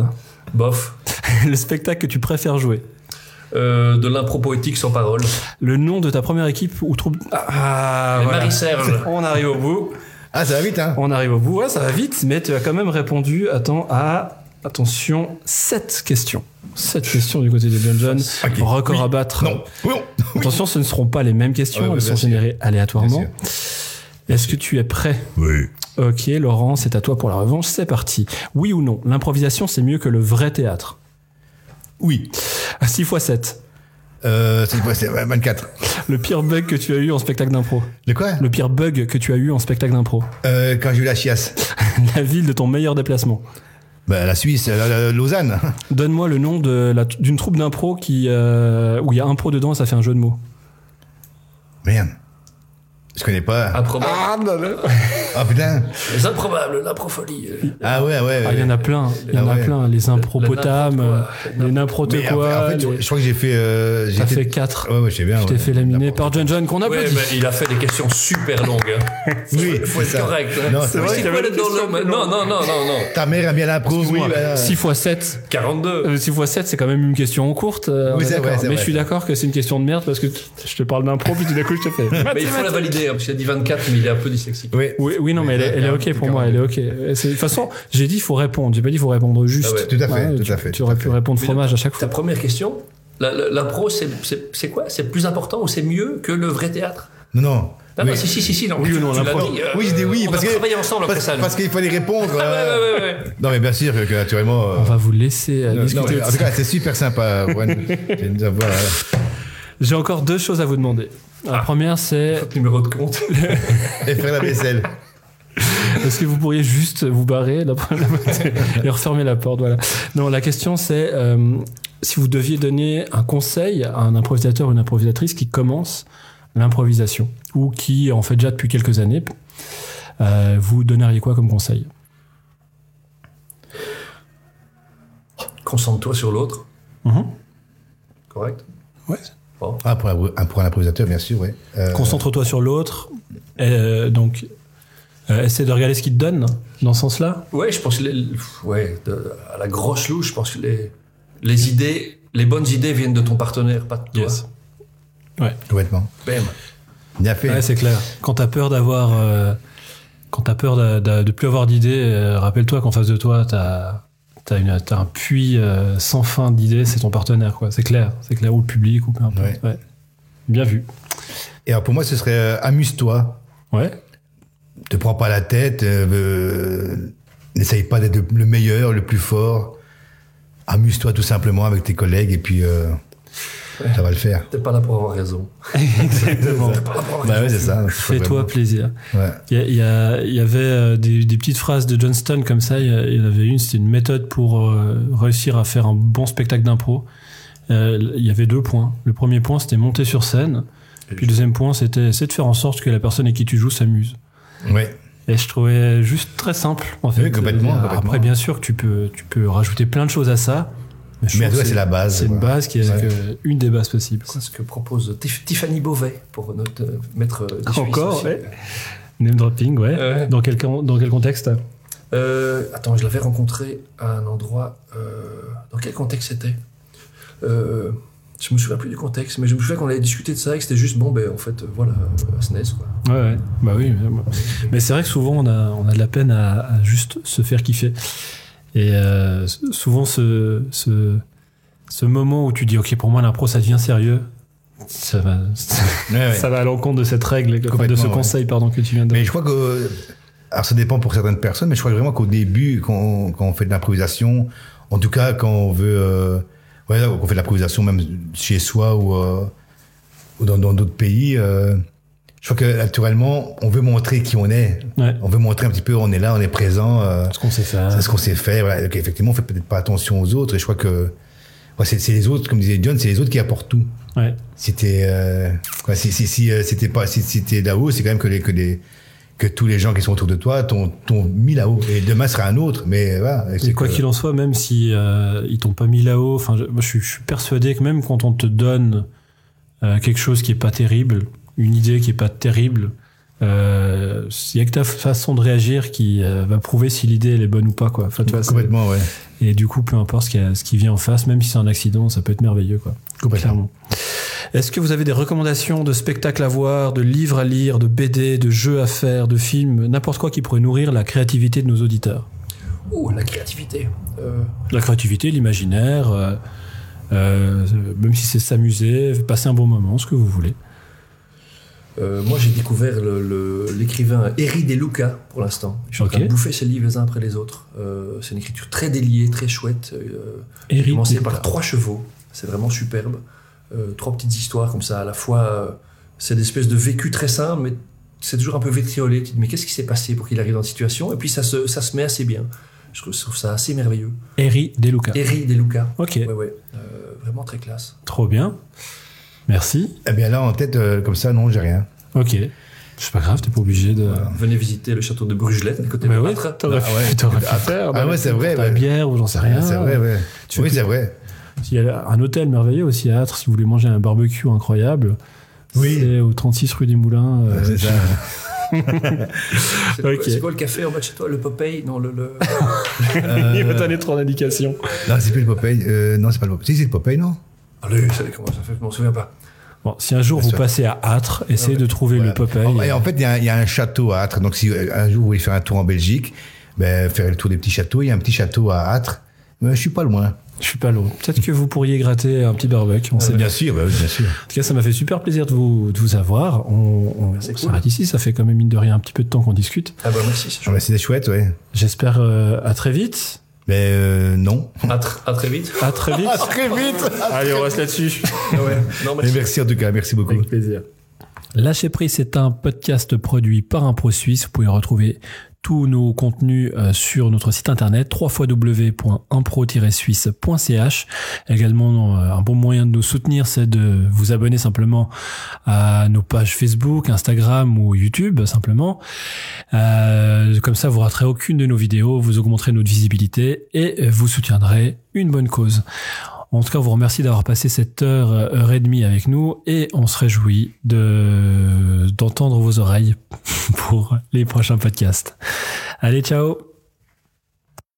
Bof. [LAUGHS] Le spectacle que tu préfères jouer? Euh, de l'impro poétique sans parole. Le nom de ta première équipe ou troupe? Ah, voilà. Marie-Serge. [LAUGHS] On arrive au bout. Ah, ça va vite, hein On arrive au bout. Ouais, ça va vite, mais tu as quand même répondu, attends, à, attention, 7 questions. 7 questions du côté de John John. Ok. Record Oui. à battre. Non. Oui, non. [LAUGHS] Attention, ce ne seront pas les mêmes questions, Ouais, elles sont générées aléatoirement. Est-ce que tu es prêt Oui. Ok, Laurent, c'est à toi pour la revanche, c'est parti. Oui ou non, l'improvisation c'est mieux que le vrai théâtre Oui. 6 x 7. Euh, c'est quoi C'est 24. Le pire bug que tu as eu en spectacle d'impro. Le quoi? Le pire bug que tu as eu en spectacle d'impro. euh, Quand j'ai eu la chiasse. [LAUGHS] La ville de ton meilleur déplacement. Bah, la Suisse, la- la- Lausanne. [LAUGHS] Donne-moi le nom de la- d'une troupe d'impro qui euh, où il y a un pro dedans et ça fait un jeu de mots. Merde. Je connais pas. Improbable. Ah [LAUGHS] putain. Les improbables, l'improfolie. euh, Ah ouais, ouais. Ah, il y en a plein, il y en Ah a ouais. plein. Les impropotames, Le- le euh, les n'importe quoi. fait, en fait, les- je crois que j'ai fait. Euh, j'ai fait 4. Ouais, ouais, je sais bien. Je t'ai ouais. fait laminer par John John qu'on Ouais, applaudit. mais il a fait des questions super longues. hein. [LAUGHS] Oui, Faut être ça. correct. hein. Non, c'est vrai qu'il avait dans le- Non, non, non, non, non. Ta mère aime bien l'impro, oui. Excuse-moi. voilà. 6 x 7. 42. 6 x 7, c'est quand même une question courte. euh, Oui, c'est vrai, Mais je suis d'accord que c'est une question de merde parce que je te parle d'impro, puis tout d'un coup, je te fais. [LAUGHS] Mais il faut la valider, hein, parce qu'il a dit 24, mais il est un peu dyslexique. Oui. Oui, oui, non, mais elle, est- elle est ok pour moi, elle est ok. C'est- De toute façon, j'ai dit il faut répondre, j'ai pas dit il faut répondre juste. Ah ouais, tout à fait, tout tu, à fait, Tu tout aurais pu fait. répondre Mais fromage à chaque Ta fois. première question, la- la- l'impro, c'est- quoi? C'est plus important ou c'est mieux que le vrai théâtre? Non, non. Ah Oui. non, si, si, si, si, non. Oui ou non, l'impro. dit, euh, Oui, je dis oui, on parce va que- travailler ensemble après Parce, ça. nous. parce qu'il fallait répondre. Ah, ouais, euh, ouais, ouais, ouais. Non, mais bien sûr que, que naturellement. euh, On va vous laisser euh, non, discuter. non, en tout cas, c'est super sympa. Euh, [LAUGHS] J'ai encore deux choses à vous demander. Ah. La première, c'est Numéro de compte. [LAUGHS] Et faire la vaisselle. [LAUGHS] est-ce que vous pourriez juste vous barrer la- et [LAUGHS] refermer la porte Voilà. Non, la question, c'est euh, si vous deviez donner un conseil à un improvisateur ou une improvisatrice qui commence l'improvisation ou qui en fait déjà depuis quelques années, euh, vous donneriez quoi comme conseil? Concentre-toi sur l'autre. Mhm. Correct? Ouais. Bon. Ah, pour, un- pour un improvisateur, bien sûr, oui. Euh, Concentre-toi sur l'autre. Euh, donc, euh, essaie de regarder ce qu'il te donne dans ce sens-là. Ouais, je pense que les, ouais, de- à la grosse louche, je pense que les, les idées, les bonnes idées viennent de ton partenaire, pas de toi. Complètement. Bam. Bien fait. Ouais, c'est clair. Quand t'as peur d'avoir, euh, quand t'as peur de, de, de plus avoir d'idées, euh, rappelle-toi qu'en face de toi, t'as t'as une, t'as un puits euh, sans fin d'idées. C'est ton partenaire, quoi. C'est clair, c'est clair, ou le public, ou peu importe. Ouais. Ouais. Bien vu. Et alors, pour moi, ce serait euh, amuse-toi. Ouais. Te prends pas la tête. euh, euh, N'essaye pas d'être le meilleur, le plus fort. Amuse-toi tout simplement avec tes collègues et puis euh, ça va le faire. T'es pas là pour avoir raison. Exactement. [LAUGHS] T'es pas là pour avoir Bah raison. ouais, c'est ça. Fais-toi plaisir. Ouais. Il y, il y y avait euh, des, des petites phrases de Johnston comme ça. Il y en avait une, c'était une méthode pour euh, réussir à faire un bon spectacle d'impro. Euh, Il y avait deux points. Le premier point, c'était monter sur scène. Puis le deuxième point, c'était essayer de faire en sorte que la personne avec qui tu joues s'amuse. Ouais. Et je trouvais juste très simple, en fait. Oui, complètement, Euh, complètement. Après, bien sûr tu peux, tu peux rajouter plein de choses à ça. Mais c'est la base, C'est une voilà. base qui est Ouais. une des bases possibles. C'est ce que propose Tif- Tiffany Beauvais pour notre euh, maître euh, Suisses Encore, ouais. Name dropping, ouais. Ouais. Dans, quel, dans quel contexte? Euh, attends, je l'avais rencontré à un endroit. euh, dans quel contexte c'était? Euh, Je me souviens plus du contexte, mais je me souviens qu'on avait discuté de ça et que c'était juste bon, ben en fait, euh, voilà, euh, à SNES quoi. Ouais, ouais. Bah oui. mais- Mais c'est vrai que souvent, on a, on a de la peine à, à juste se faire kiffer. Et euh, souvent, ce, ce, ce moment où tu dis, OK, pour moi, l'impro, ça devient sérieux, ça va, [LAUGHS] Ouais, ouais. ça va à l'encontre de cette règle, de ce ouais. conseil, pardon, que tu viens de. Mais je crois que, alors ça dépend pour certaines personnes, mais je crois vraiment qu'au début, quand on, quand on fait de l'improvisation, en tout cas quand on veut, euh, ouais, on fait de l'improvisation même chez soi ou, euh, ou dans dans d'autres pays, euh, je crois que naturellement, on veut montrer qui on est. Ouais. On veut montrer un petit peu, on est là, on est présent. Euh, Ce qu'on sait faire. c'est ce qu'on sait faire. Voilà. Donc, effectivement, on fait peut-être pas attention aux autres. Et je crois que ouais, c'est c'est les autres, comme disait John, c'est les autres qui apportent tout. Ouais. C'était euh, ouais, si si si euh, c'était pas si c'était là-haut, c'est quand même que les que les que tous les gens qui sont autour de toi t'ont mis là-haut et demain sera un autre. Mais voilà. Et quoi qu'il en soit, même si euh, ils t'ont pas mis là-haut, enfin, je, je, suis, persuadé que même quand on te donne euh, quelque chose qui est pas terrible, une idée qui est pas terrible, euh, il y a que ta façon de réagir qui euh, va prouver si l'idée elle est bonne ou pas, quoi. Enfin, tu vois, complètement, ouais. et du coup, peu importe ce qui, a- ce qui vient en face, même si c'est un accident, ça peut être merveilleux, quoi. Complètement. Clairement. Est-ce que vous avez des recommandations de spectacles à voir, de livres à lire, de BD, de jeux à faire, de films, n'importe quoi qui pourrait nourrir la créativité de nos auditeurs? Oh, la créativité. Euh, La créativité, l'imaginaire, euh, euh, même si c'est s'amuser, passer un bon moment, ce que vous voulez. moi, j'ai découvert l'écrivain Eri De Luca pour l'instant. Je suis en train de bouffer ses livres les uns après les autres. C'est une écriture très déliée, très chouette. J'ai commencé par trois chevaux. C'est vraiment superbe. Euh, trois petites histoires comme ça. À la fois, euh, c'est des espèces de vécu très simples, mais c'est toujours un peu vitriolé. Tu te dis, mais qu'est-ce qui s'est passé pour qu'il arrive dans cette situation? Et puis, ça se, ça se met assez bien. Je trouve, ça assez merveilleux. Eric Deluca. Eri De Luca. Ok, Ouais, ouais. Euh, vraiment très classe. trop bien. Merci. Eh bien là en tête euh, comme ça, non, j'ai rien. Ok. C'est pas grave, t'es pas obligé de. Venez visiter le château de Brugelette, à côté de ouais, t'aurais Ah ouais. [LAUGHS] t'aurais pu Ah, faire. ah ouais, c'est vrai, Ta bière ou j'en sais rien. C'est vrai, ouais. Tu oui, c'est vrai. Il y a un hôtel merveilleux aussi à Âtre si vous voulez manger un barbecue incroyable. Oui. C'est au 36 rue des Moulins. euh, c'est ça. C'est [LAUGHS] quoi, Ok. c'est quoi le café en bas de chez toi Le Popeye? Non, le. le... [LAUGHS] Il va donner trop d'indications. Non, c'est plus le Popeye. Euh, non, c'est pas le Popeye. Si, c'est le Popeye, non? Allez, ça, comment ça fait Je m'en souviens pas. Bon, si un jour Bien vous passez à Âtre, essayez Ouais. de trouver Voilà. le Popeye. Et en fait, il y, a un- il y a un château à Âtre. Donc, si euh, un jour vous voulez faire un tour en Belgique, ben, faire le tour des petits châteaux, il y a un petit château à Âtre. Mais je suis pas loin. Je suis pas loin. Peut-être que vous pourriez gratter un petit barbecue. On sait bien. Bien sûr, bah oui, bien sûr. En tout cas, ça m'a fait super plaisir de vous, de vous avoir. On, on cool. s'arrête ici. Ça fait quand même mine de rien un petit peu de temps qu'on discute. Ah bah merci, c'est Ah, chouette. bah, C'était chouette, ouais. J'espère euh, à très vite. Mais euh, non. À, tr- à très vite. À très vite. [LAUGHS] très vite [LAUGHS] Allez, on reste là-dessus. Ah ouais. Non, Mais merci. merci en tout cas, merci beaucoup. Avec plaisir. Lâcher prise, c'est un podcast produit par Impro Suisse. Vous pouvez retrouver tous nos contenus euh, sur notre site internet www.impro-suisse.ch. Également, euh, un bon moyen de nous soutenir, c'est de vous abonner simplement à nos pages Facebook, Instagram ou YouTube, simplement. Euh, comme ça, vous raterez aucune de nos vidéos, vous augmenterez notre visibilité et vous soutiendrez une bonne cause. En tout cas, vous remercie d'avoir passé cette heure, euh, heure et demie avec nous et on se réjouit de, d'entendre vos oreilles [LAUGHS] pour les prochains podcasts. Allez, ciao!